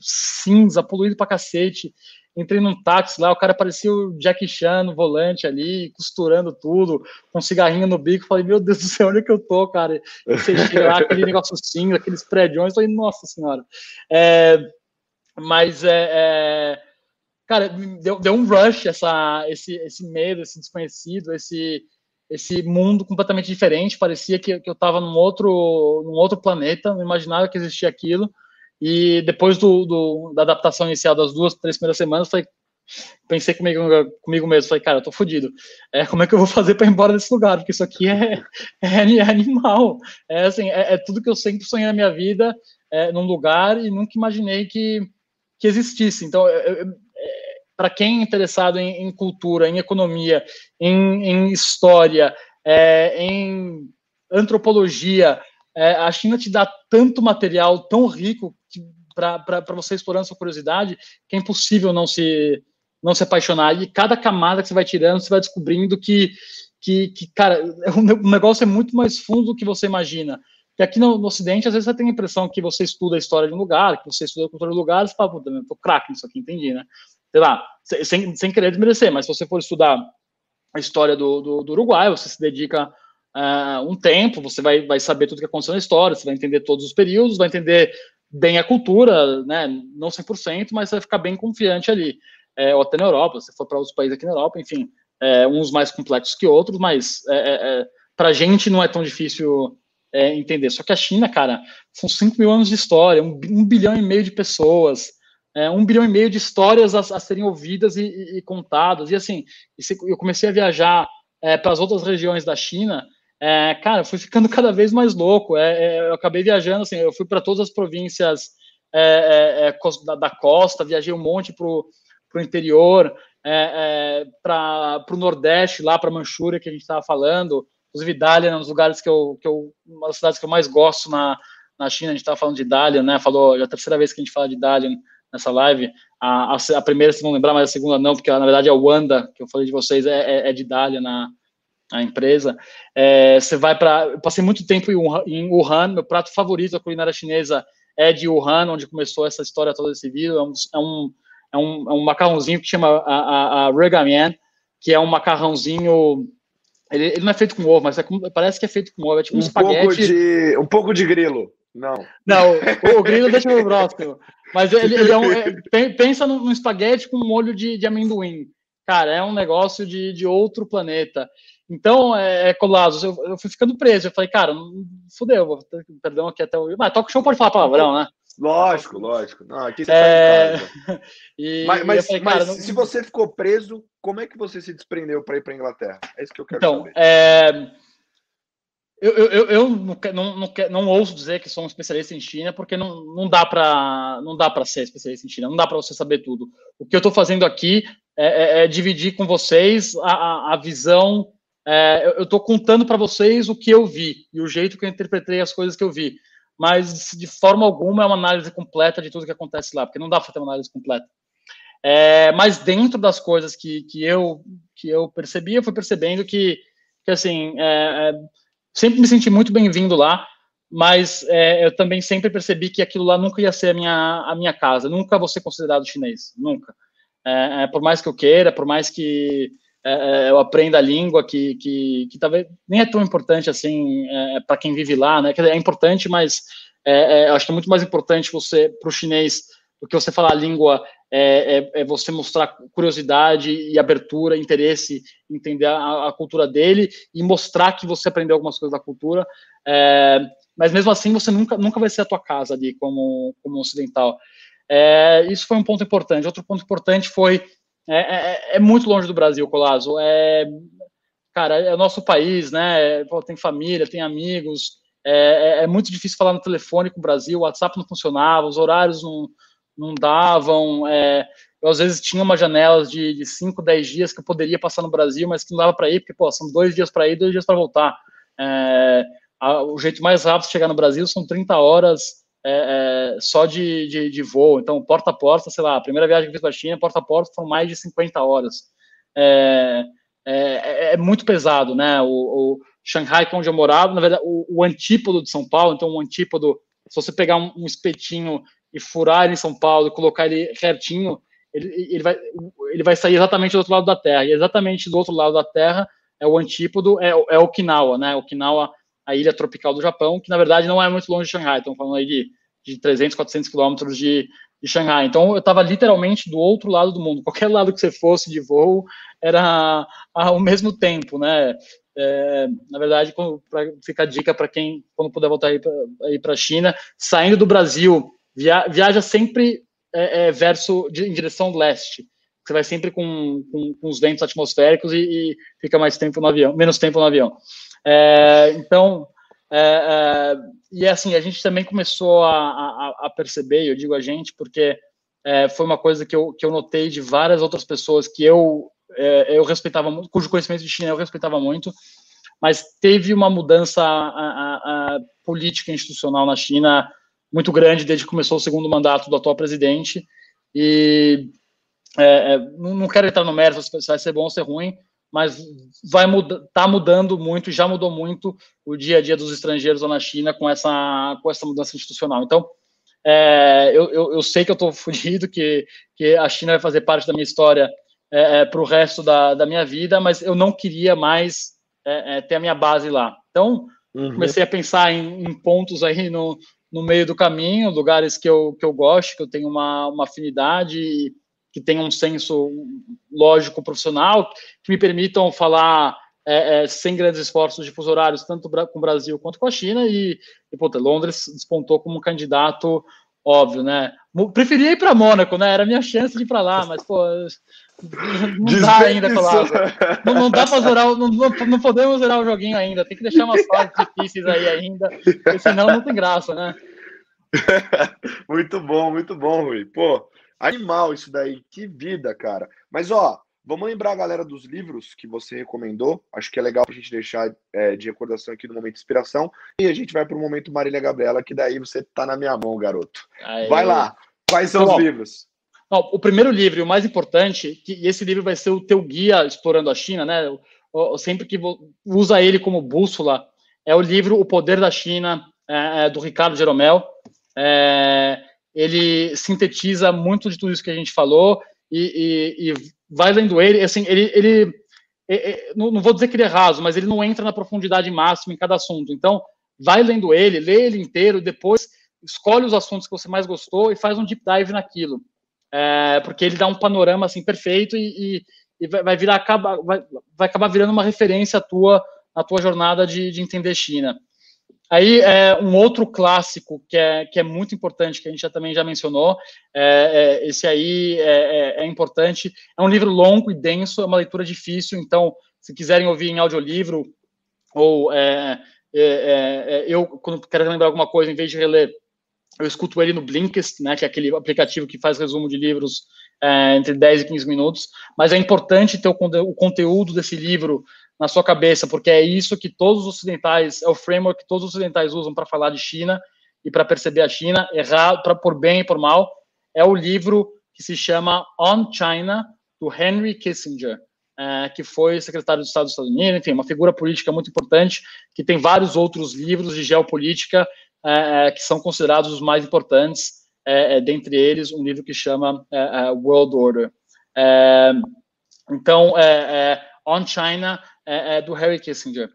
cinza, poluído pra cacete. Entrei num táxi lá, o cara parecia o Jack Chan no volante ali, costurando tudo, com um cigarrinho no bico. Falei, meu Deus do céu, onde é que eu tô, cara? E você chega lá, aquele negócio cinza, aqueles prédios. Falei, nossa senhora. É, mas é, é cara, deu, deu um rush essa, esse, esse medo, esse desconhecido, esse, esse mundo completamente diferente. Parecia que, que eu estava num outro, num outro planeta, não imaginava que existia aquilo. E depois do, do, da adaptação inicial das duas, três primeiras semanas, falei, pensei comigo, comigo mesmo, falei, cara, eu tô fodido. É, como é que eu vou fazer para ir embora desse lugar? Porque isso aqui é, é, é animal. É, assim, é, é, tudo que eu sempre sonhei na minha vida, é, num lugar e nunca imaginei que, que existisse. Então, eu, para quem é interessado em, em, cultura, em economia, em, em história, é, em antropologia, é, a China te dá tanto material tão rico para você explorando sua curiosidade que é impossível não se não se apaixonar. E cada camada que você vai tirando, você vai descobrindo que, que, que cara, o negócio é muito mais fundo do que você imagina. Que aqui no, no, Ocidente, às vezes você tem a impressão que você estuda a história de um lugar, que você estuda a cultura de um lugar, você fala, puta, eu tô craque nisso aqui, entendi, né? Sei lá, sem, sem querer desmerecer, mas se você for estudar a história do, do, do Uruguai, você se dedica uh, um tempo, você vai, vai saber tudo que aconteceu na história, você vai entender todos os períodos, vai entender bem a cultura, né, não 100%, mas você vai ficar bem confiante ali. É, ou até na Europa, se for para outros países aqui na Europa, enfim, é, uns mais complexos que outros, mas é, é, é para a gente não é tão difícil é, entender. Só que a China, cara, são 5 mil anos de história, um, um bilhão e meio de pessoas, é, um bilhão e meio de histórias a, a serem ouvidas e, e, e, contadas. E assim, eu comecei a viajar é, para as outras regiões da China. É, cara, eu fui ficando cada vez mais louco. É, é, eu acabei viajando, assim, eu fui para todas as províncias é, da, da, costa, viajei um monte para o interior, para o Nordeste, lá para Manchúria, que a gente estava falando. Inclusive, Dália, é um dos lugares que eu, que eu, uma das cidades que eu mais gosto na, na China, a gente estava falando de Dália, né? Falou, já é a terceira vez que a gente fala de Dália nessa live. A, a, a, primeira vocês vão lembrar, mas a segunda não, porque na verdade é o Wanda, que eu falei de vocês, é, é, é de Dália na a empresa. É, você vai para. Passei muito tempo em Wuhan, meu prato favorito da culinária chinesa é de Wuhan, onde começou essa história toda desse vídeo. É um, é um, é um, é um macarrãozinho que chama a, a, a Regamian, que é um macarrãozinho. Ele, ele, não é feito com ovo, mas é, parece que é feito com ovo. É tipo um, um espaguete. Pouco de, um pouco de grilo. Não. Não, o, o grilo deixa no próximo. Mas ele, ele é um, é, pensa num espaguete com molho de, de amendoim. Cara, é um negócio de, de outro planeta. Então, é, é Colasso, eu, eu, fui ficando preso. Eu falei, cara, fudeu, vou ter, perdão aqui até o. Mas toca show pode falar palavrão, né? Lógico, lógico. Não, aqui você é... e, mas, mas, falei, mas não... se você ficou preso, como é que você se desprendeu para ir para Inglaterra? É isso que eu quero então, saber. É eu, eu, eu não, não, não, não, ouso dizer que sou um especialista em China, porque não, não dá para ser especialista em China, não dá para você saber tudo. O que eu estou fazendo aqui é, é, é, dividir com vocês a, a, a visão. É, eu estou contando para vocês o que eu vi e o jeito que eu interpretei as coisas que eu vi, mas de forma alguma é uma análise completa de tudo que acontece lá, porque não dá para ter uma análise completa. É, mas dentro das coisas que, que eu que eu percebi, eu fui percebendo que, que assim é, sempre me senti muito bem-vindo lá, mas é, eu também sempre percebi que aquilo lá nunca ia ser a minha, a minha casa, nunca vou ser considerado chinês, nunca. É, é, por mais que eu queira, por mais que é, é, eu aprenda a língua, que, que, que, talvez nem é tão importante assim é, para quem vive lá, né? é importante, mas acho que é muito mais importante você, para o chinês, do que você falar a língua é, é, é, você mostrar curiosidade e abertura, interesse, entender a, a, cultura dele e mostrar que você aprendeu algumas coisas da cultura. É, mas mesmo assim, você nunca, nunca vai ser a tua casa ali como, como ocidental. É, isso foi um ponto importante. Outro ponto importante foi é, é, é muito longe do Brasil, Colazo. É, cara, é o nosso país, né? Pô, tem família, tem amigos, é, muito difícil falar no telefone com o Brasil, o WhatsApp não funcionava, os horários não, não davam. É, eu, às vezes, tinha uma janela de 5, 10 dias que eu poderia passar no Brasil, mas que não dava para ir, porque, pô, são dois dias para ir, dois dias para voltar. É, a, o jeito mais rápido de chegar no Brasil são 30 horas é, é, só de, de, de, voo. Então, porta a porta, sei lá, a primeira viagem que eu fiz para a China, porta a porta, foram mais de 50 horas. É, é, é muito pesado, né? O, o, Shanghai, onde eu morava, na verdade, o, o, antípodo de São Paulo, então o antípodo, se você pegar um espetinho e furar ele em São Paulo colocar ele retinho, ele, ele, vai, ele vai sair exatamente do outro lado da Terra. E exatamente do outro lado da Terra é o antípodo, é, é Okinawa, né? Okinawa a ilha tropical do Japão, que na verdade não é muito longe de Xangai, estão falando aí de, de 300, 400 quilômetros de, de Xangai. Então eu estava literalmente do outro lado do mundo. Qualquer lado que você fosse de voo era ao mesmo tempo, né? É, na verdade, para ficar dica para quem quando puder voltar aí para a China, saindo do Brasil, via, viaja sempre é, é, verso de, em direção leste. Você vai sempre com, com, com os ventos atmosféricos e, e, fica mais tempo no avião, menos tempo no avião. É, então, é, é, e assim, a gente também começou a, a, a perceber, eu digo a gente, porque é, foi uma coisa que eu, que eu notei de várias outras pessoas que eu, é, eu respeitava muito, cujo conhecimento de China eu respeitava muito, mas teve uma mudança a, política institucional na China muito grande desde que começou o segundo mandato do atual presidente, e é, não quero entrar no mérito se vai ser bom ou ser ruim, mas vai mudar, tá mudando muito, já mudou muito o dia a dia dos estrangeiros lá na China com essa, com essa mudança institucional. Então, é, eu, eu, eu, sei que eu estou fugido, que, que a China vai fazer parte da minha história é, é, para o resto da, da minha vida, mas eu não queria mais é, é, ter a minha base lá. Então, uhum. comecei a pensar em, em, pontos aí no, no meio do caminho, lugares que eu, que eu gosto, que eu tenho uma, uma afinidade que tenham um senso lógico profissional, que me permitam falar é, é, sem grandes esforços de fuso horários, tanto com o Brasil quanto com a China, e, e puta, Londres despontou como um candidato óbvio, né? Preferia ir para Mônaco, né? Era minha chance de ir para lá, mas, pô, não dá ainda, Colado. Não, não dá para zerar, não, não, podemos zerar o joguinho ainda, tem que deixar umas fases difíceis aí ainda, senão não tem graça, né? muito bom, muito bom, Rui. Pô, Animal isso daí, que vida, cara. Mas ó, vamos lembrar a galera dos livros que você recomendou. Acho que é legal pra gente deixar é, de recordação aqui no momento de inspiração. E a gente vai pro momento Marília Gabriela, que daí você tá na minha mão, garoto. Vai lá. Quais são Bom, os livros? O primeiro livro, o mais importante, que, e esse livro vai ser o teu guia explorando a China, né? sempre que usa ele como bússola, é o livro O Poder da China, é, é do Ricardo Jeromel. É, ele sintetiza muito de tudo isso que a gente falou e, e, e vai lendo ele, assim, ele, ele não, não, vou dizer que ele é raso, mas ele não entra na profundidade máxima em cada assunto. Então, vai lendo ele, lê ele inteiro, depois escolhe os assuntos que você mais gostou e faz um deep dive naquilo, é, porque ele dá um panorama assim perfeito e, e, e vai virar acaba, vai, vai acabar virando uma referência tua na tua jornada de, de entender China. Aí, é, um outro clássico que é, que é muito importante, que a gente já, também já mencionou, é, é, esse aí é, é, é, importante, é um livro longo e denso, é uma leitura difícil, então, se quiserem ouvir em audiolivro, ou é, eu, quando quero lembrar alguma coisa, em vez de reler, eu escuto ele no Blinkist, né, que é aquele aplicativo que faz resumo de livros entre 10 e 15 minutos, mas é importante ter o, o conteúdo desse livro na sua cabeça, porque é isso que todos os ocidentais, é o framework que todos os ocidentais usam para falar de China e para perceber a China, errado, para por bem e por mal, é o livro que se chama On China, do Henry Kissinger, é, que foi secretário de Estado dos Estados Unidos, enfim, uma figura política muito importante, que tem vários outros livros de geopolítica é, é que são considerados os mais importantes, é, é, dentre eles um livro que chama é, World Order. então, On China é, é, do Harry Kissinger.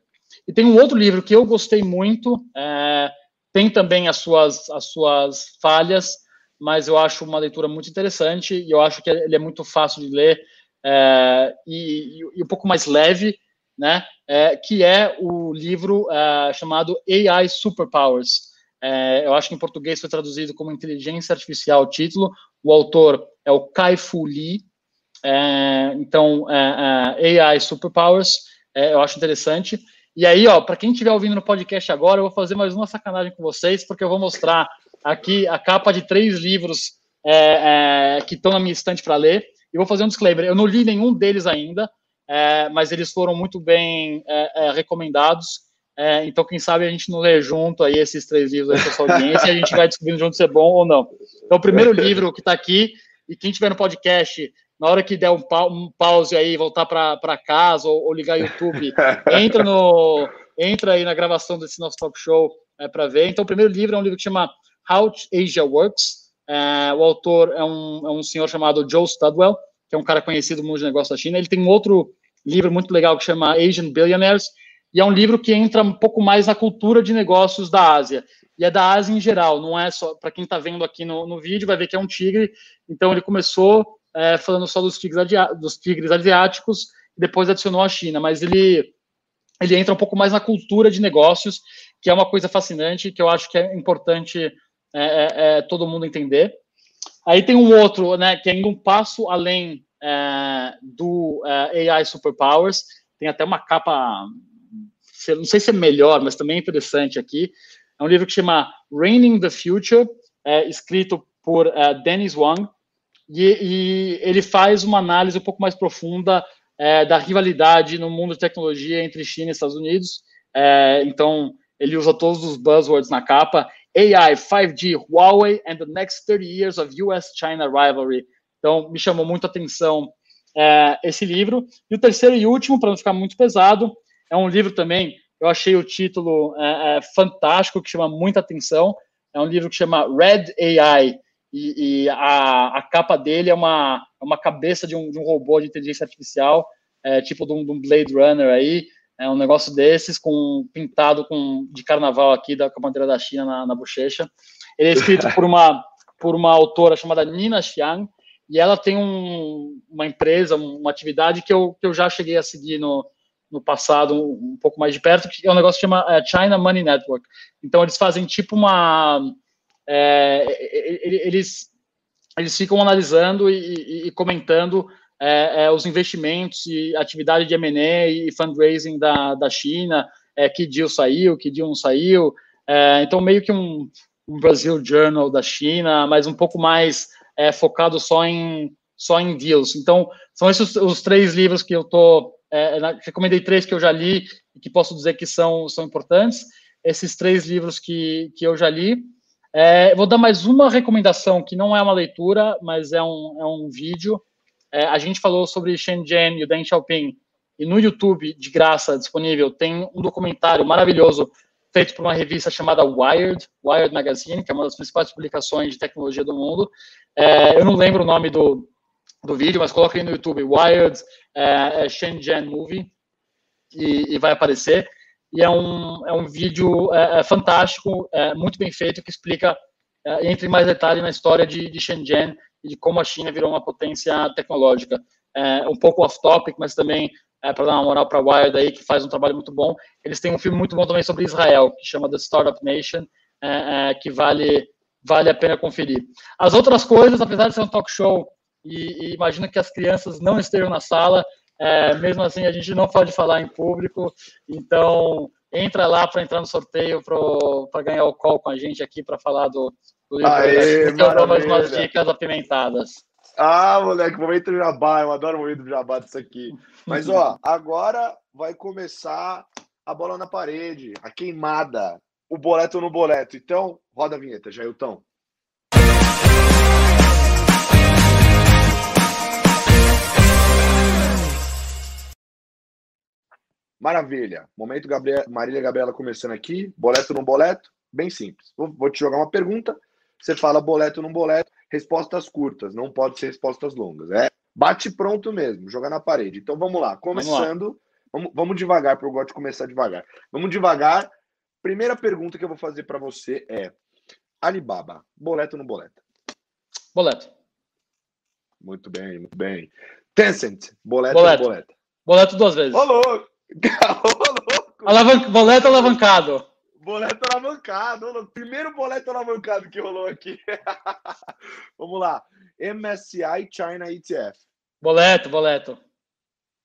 E tem um outro livro que eu gostei muito, é, tem também as suas, as suas falhas, mas eu acho uma leitura muito interessante e eu acho que ele é muito fácil de ler é, e, e, um pouco mais leve, né? É, que é o livro é, chamado AI Superpowers. É, eu acho que em português foi traduzido como Inteligência Artificial o título. O autor é o Kai-Fu Lee. É, então, AI Superpowers é, eu acho interessante. E aí, ó, para quem estiver ouvindo no podcast agora, eu vou fazer mais uma sacanagem com vocês, porque eu vou mostrar aqui a capa de três livros é, é, que estão na minha estante para ler. E vou fazer um disclaimer: eu não li nenhum deles ainda, é, mas eles foram muito bem é, é, recomendados. É, então, quem sabe a gente não lê junto aí esses três livros aí para sua audiência e a gente vai descobrindo junto se é bom ou não. Então, o primeiro livro que está aqui, e quem tiver no podcast, na hora que der um, pa um pause aí, voltar para casa ou, ou ligar YouTube, entra no entra aí na gravação desse nosso talk show é, para ver. Então, o primeiro livro é um livro que chama How Asia Works. É, o autor é um, é um senhor chamado Joe Studwell, que é um cara conhecido no mundo de negócios da China. Ele tem um outro livro muito legal que chama Asian Billionaires, e é um livro que entra um pouco mais na cultura de negócios da Ásia. E é da Ásia em geral, não é só. Para quem está vendo aqui no, no vídeo, vai ver que é um tigre. Então, ele começou é, falando só dos tigres, dos tigres asiáticos, e depois adicionou a China, mas ele, ele entra um pouco mais na cultura de negócios, que é uma coisa fascinante, que eu acho que é importante é, é, é todo mundo entender. Aí tem um outro, né, que é ainda um passo além é, do é, AI Superpowers, tem até uma capa, não sei se é melhor, mas também é interessante aqui. É um livro que chama Raining the Future, escrito por Dennis Wang, e, e ele faz uma análise um pouco mais profunda é, da rivalidade no mundo de tecnologia entre China e Estados Unidos. É, então, ele usa todos os buzzwords na capa. AI, 5G, Huawei and the next 30 years of US-China rivalry. Então, me chamou muito a atenção é, esse livro. E o terceiro e último, para não ficar muito pesado, é um livro também, eu achei o título é, é, fantástico, que chama muita atenção. É um livro que chama Red AI, e, e a, a, capa dele é uma, é uma cabeça de um, de um robô de inteligência artificial, é, tipo de um, de um, Blade Runner aí, é um negócio desses, com pintado com de carnaval aqui, da, com a bandeira da China na, na bochecha. Ele é escrito por uma, por uma autora chamada Nina Xiang, e ela tem um, uma empresa, uma atividade que eu, que eu já cheguei a seguir no, no passado um, um pouco mais de perto, que é um negócio que chama é, China Money Network. Então, eles fazem tipo uma é, eles, eles ficam analisando e, e comentando é, é, os investimentos e atividade de M&A e fundraising da, da China, é, que deal saiu, que deal não saiu, é, então meio que um, um, Brasil Journal da China, mas um pouco mais focado só em, só em deals. Então, são esses os três livros que eu estou, recomendei três que eu já li e que posso dizer que são, são importantes, esses três livros que, que eu já li, é, vou dar mais uma recomendação, que não é uma leitura, mas é um, é um vídeo. É, a gente falou sobre Shenzhen e o Deng Xiaoping, e no YouTube, de graça, disponível, tem um documentário maravilhoso feito por uma revista chamada Wired, Wired Magazine, que é uma das principais publicações de tecnologia do mundo. É, eu não lembro o nome do, do vídeo, mas coloque no YouTube, Wired é, é Shenzhen Movie, e, e vai aparecer e é um, é um vídeo é, é fantástico, é, muito bem feito, que explica, entre mais detalhes, na história de, de Shenzhen e de como a China virou uma potência tecnológica. Um pouco off-topic, mas também para dar uma moral para a Wired aí, que faz um trabalho muito bom. Eles têm um filme muito bom também sobre Israel, que chama The Startup Nation, que vale, vale a pena conferir. As outras coisas, apesar de ser um talk show, e, e imagino que as crianças não estejam na sala, é, mesmo assim, a gente não pode falar em público, então entra lá para entrar no sorteio para ganhar o call com a gente aqui para falar do, do livro. Aê, eu dou mais umas dicas apimentadas. Ah, moleque, momento do jabá, eu adoro o momento do jabá disso aqui. Mas, ó, agora vai começar a bola na parede, a queimada, o boleto no boleto. Então, roda a vinheta, Jailton. Maravilha. Momento Gabriel, Marília Gabriela começando aqui. Boleto no boleto? Bem simples. Vou, vou, te jogar uma pergunta. Você fala boleto no boleto. Respostas curtas, não pode ser respostas longas. É bate pronto mesmo, jogar na parede. Então vamos lá. Começando. Vamos, lá. vamos, vamos devagar, porque eu gosto de começar devagar. Vamos devagar. Primeira pergunta que eu vou fazer para você é: Alibaba, boleto no boleto? Boleto. Muito bem, muito bem. Tencent, boleto, boleto. no boleto? Boleto duas vezes. Ô, louco! Alavan... Boleto alavancado. Boleto alavancado. Primeiro boleto alavancado que rolou aqui. Vamos lá. MSCI China ETF. Boleto, boleto.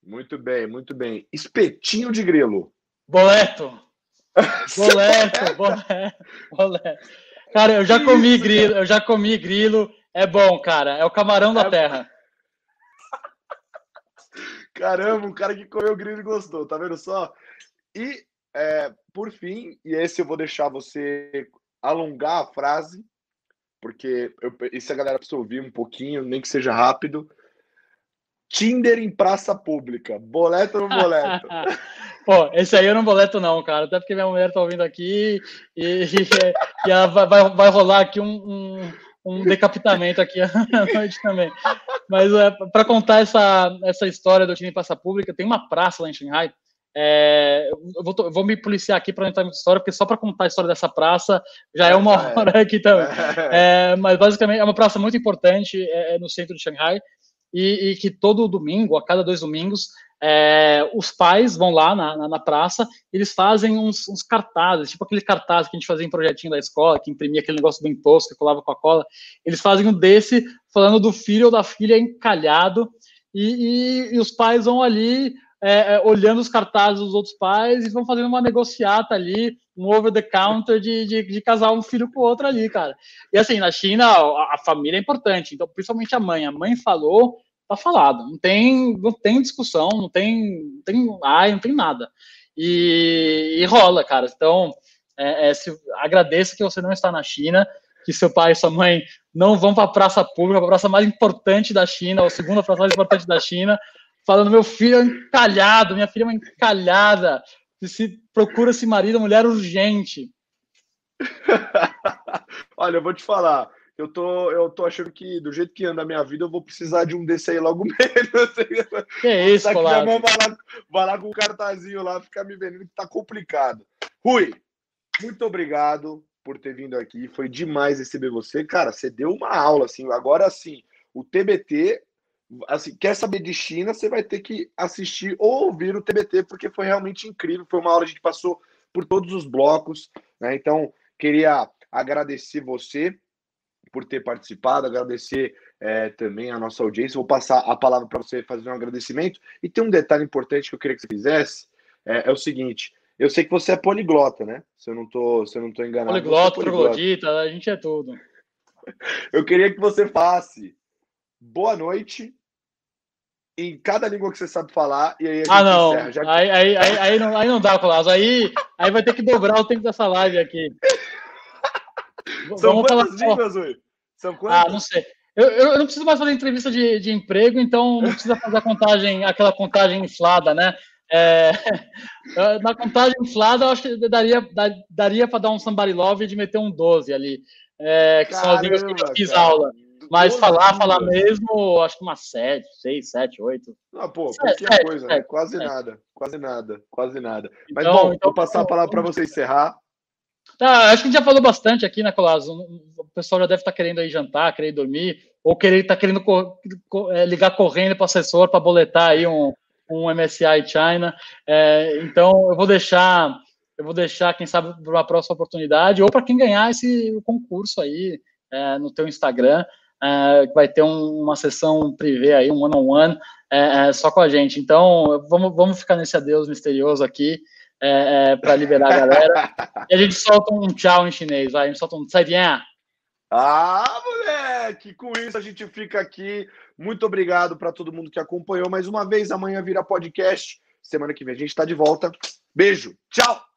Muito bem, muito bem. Espetinho de grilo. Boleto. Boleto, boleto, boleto. Cara, eu já comi grilo, eu já comi grilo. É bom, cara. É o camarão da é... terra. Caramba, um cara que comeu grilo e gostou, tá vendo só? E, é, por fim, e esse eu vou deixar você alongar a frase, porque isso a galera precisa ouvir um pouquinho, nem que seja rápido. Tinder em praça pública. Boleto ou não boleto? Pô, esse aí eu não boleto não, cara. Até porque minha mulher tá ouvindo aqui e, e, e vai, vai rolar aqui um, um, um decapitamento aqui à noite também. Mas é, para contar essa, essa história do em praça pública, tem uma praça lá em Shanghai é, eu, vou, eu, vou, me policiar aqui para não entrar na história, porque só para contar a história dessa praça já é uma é. hora aqui também. É, mas basicamente é uma praça muito importante é, é, no centro de Xangai e, e, que todo domingo, a cada dois domingos, é, os pais vão lá na, na, na praça, eles fazem uns, uns, cartazes, tipo aquele cartaz que a gente fazia em projetinho da escola, que imprimia aquele negócio bem tosco, que colava com a cola. Eles fazem um desse falando do filho ou da filha encalhado e, e, e os pais vão ali é, é, olhando os cartazes dos outros pais e vão fazendo uma negociata ali, um over the counter de, de, de, casar um filho com o outro ali, cara. E assim, na China, a, a, família é importante, então principalmente a mãe. A mãe falou, tá falado. Não tem, não tem discussão, não tem, não tem ai, não tem nada. E, e rola, cara. Então, é, é, se, agradeça que você não está na China, que seu pai e sua mãe não vão para a praça pública, a praça mais importante da China, ou a segunda praça mais importante da China, falando: meu filho é encalhado, minha filha é uma encalhada. Se procura esse marido, mulher urgente. Olha, eu vou te falar. Eu tô, eu tô achando que, do jeito que anda a minha vida, eu vou precisar de um desse aí logo menos. Que é isso, mão vai lá, vai lá com o cartazinho lá, ficar me vendendo que tá complicado. Rui, muito obrigado por ter vindo aqui. Foi demais receber você. Cara, você deu uma aula, assim. Agora, assim, o TBT assim, quer saber de China, você vai ter que assistir ou ouvir o TBT, porque foi realmente incrível. Foi uma que a gente passou por todos os blocos. Né? Então, queria agradecer você por ter participado, agradecer é, também a nossa audiência. Vou passar a palavra para você fazer um agradecimento. E tem um detalhe importante que eu queria que você fizesse: é, é o seguinte. Eu sei que você é poliglota, né? Se eu não tô, se eu não tô enganado. Poliglota, é troglodita, a gente é tudo. Eu queria que você faça boa noite em cada língua que você sabe falar e aí Ah, não. Encerra, aí, aí, aí, aí, não. Aí não dá, Colasso. Aí, aí vai ter que dobrar o tempo dessa live aqui. São Vamos quantas falar... línguas, Rui? São quantas? Ah, não sei. Eu, eu não preciso mais fazer entrevista de, de emprego, então não precisa fazer a contagem, aquela contagem inflada, né? É, na contagem inflada, eu acho que daria, daria para dar um somebody love de meter um 12 ali. É, que Caramba, são as línguas que eu fiz cara. aula. Mas falar, falar mesmo, acho que umas 7, 6, 7, 8. Ah, pô, pouquinha sete, coisa, né? Quase nada, quase nada, quase nada. Mas então, bom, então, vou passar a palavra para você encerrar. Tá, acho que a gente já falou bastante aqui, né, Colasso? O pessoal já deve estar tá querendo aí jantar, querer dormir, ou querer estar tá querendo co co é, ligar correndo para o assessor para boletar aí um, um MSI China. É, então, eu vou deixar, eu vou deixar, quem sabe, para uma próxima oportunidade, ou para quem ganhar esse concurso aí é, no teu Instagram é, vai ter um, uma sessão privê aí, um one-on-one, -on -one, é, é, só com a gente. Então, vamos, vamos ficar nesse adeus misterioso aqui, é, é para liberar a galera. e a gente solta um tchau em chinês, vai, a gente solta um zaidian. Ah, moleque! Com isso a gente fica aqui. Muito obrigado para todo mundo que acompanhou mais uma vez. Amanhã vira podcast. Semana que vem a gente está de volta. Beijo, tchau!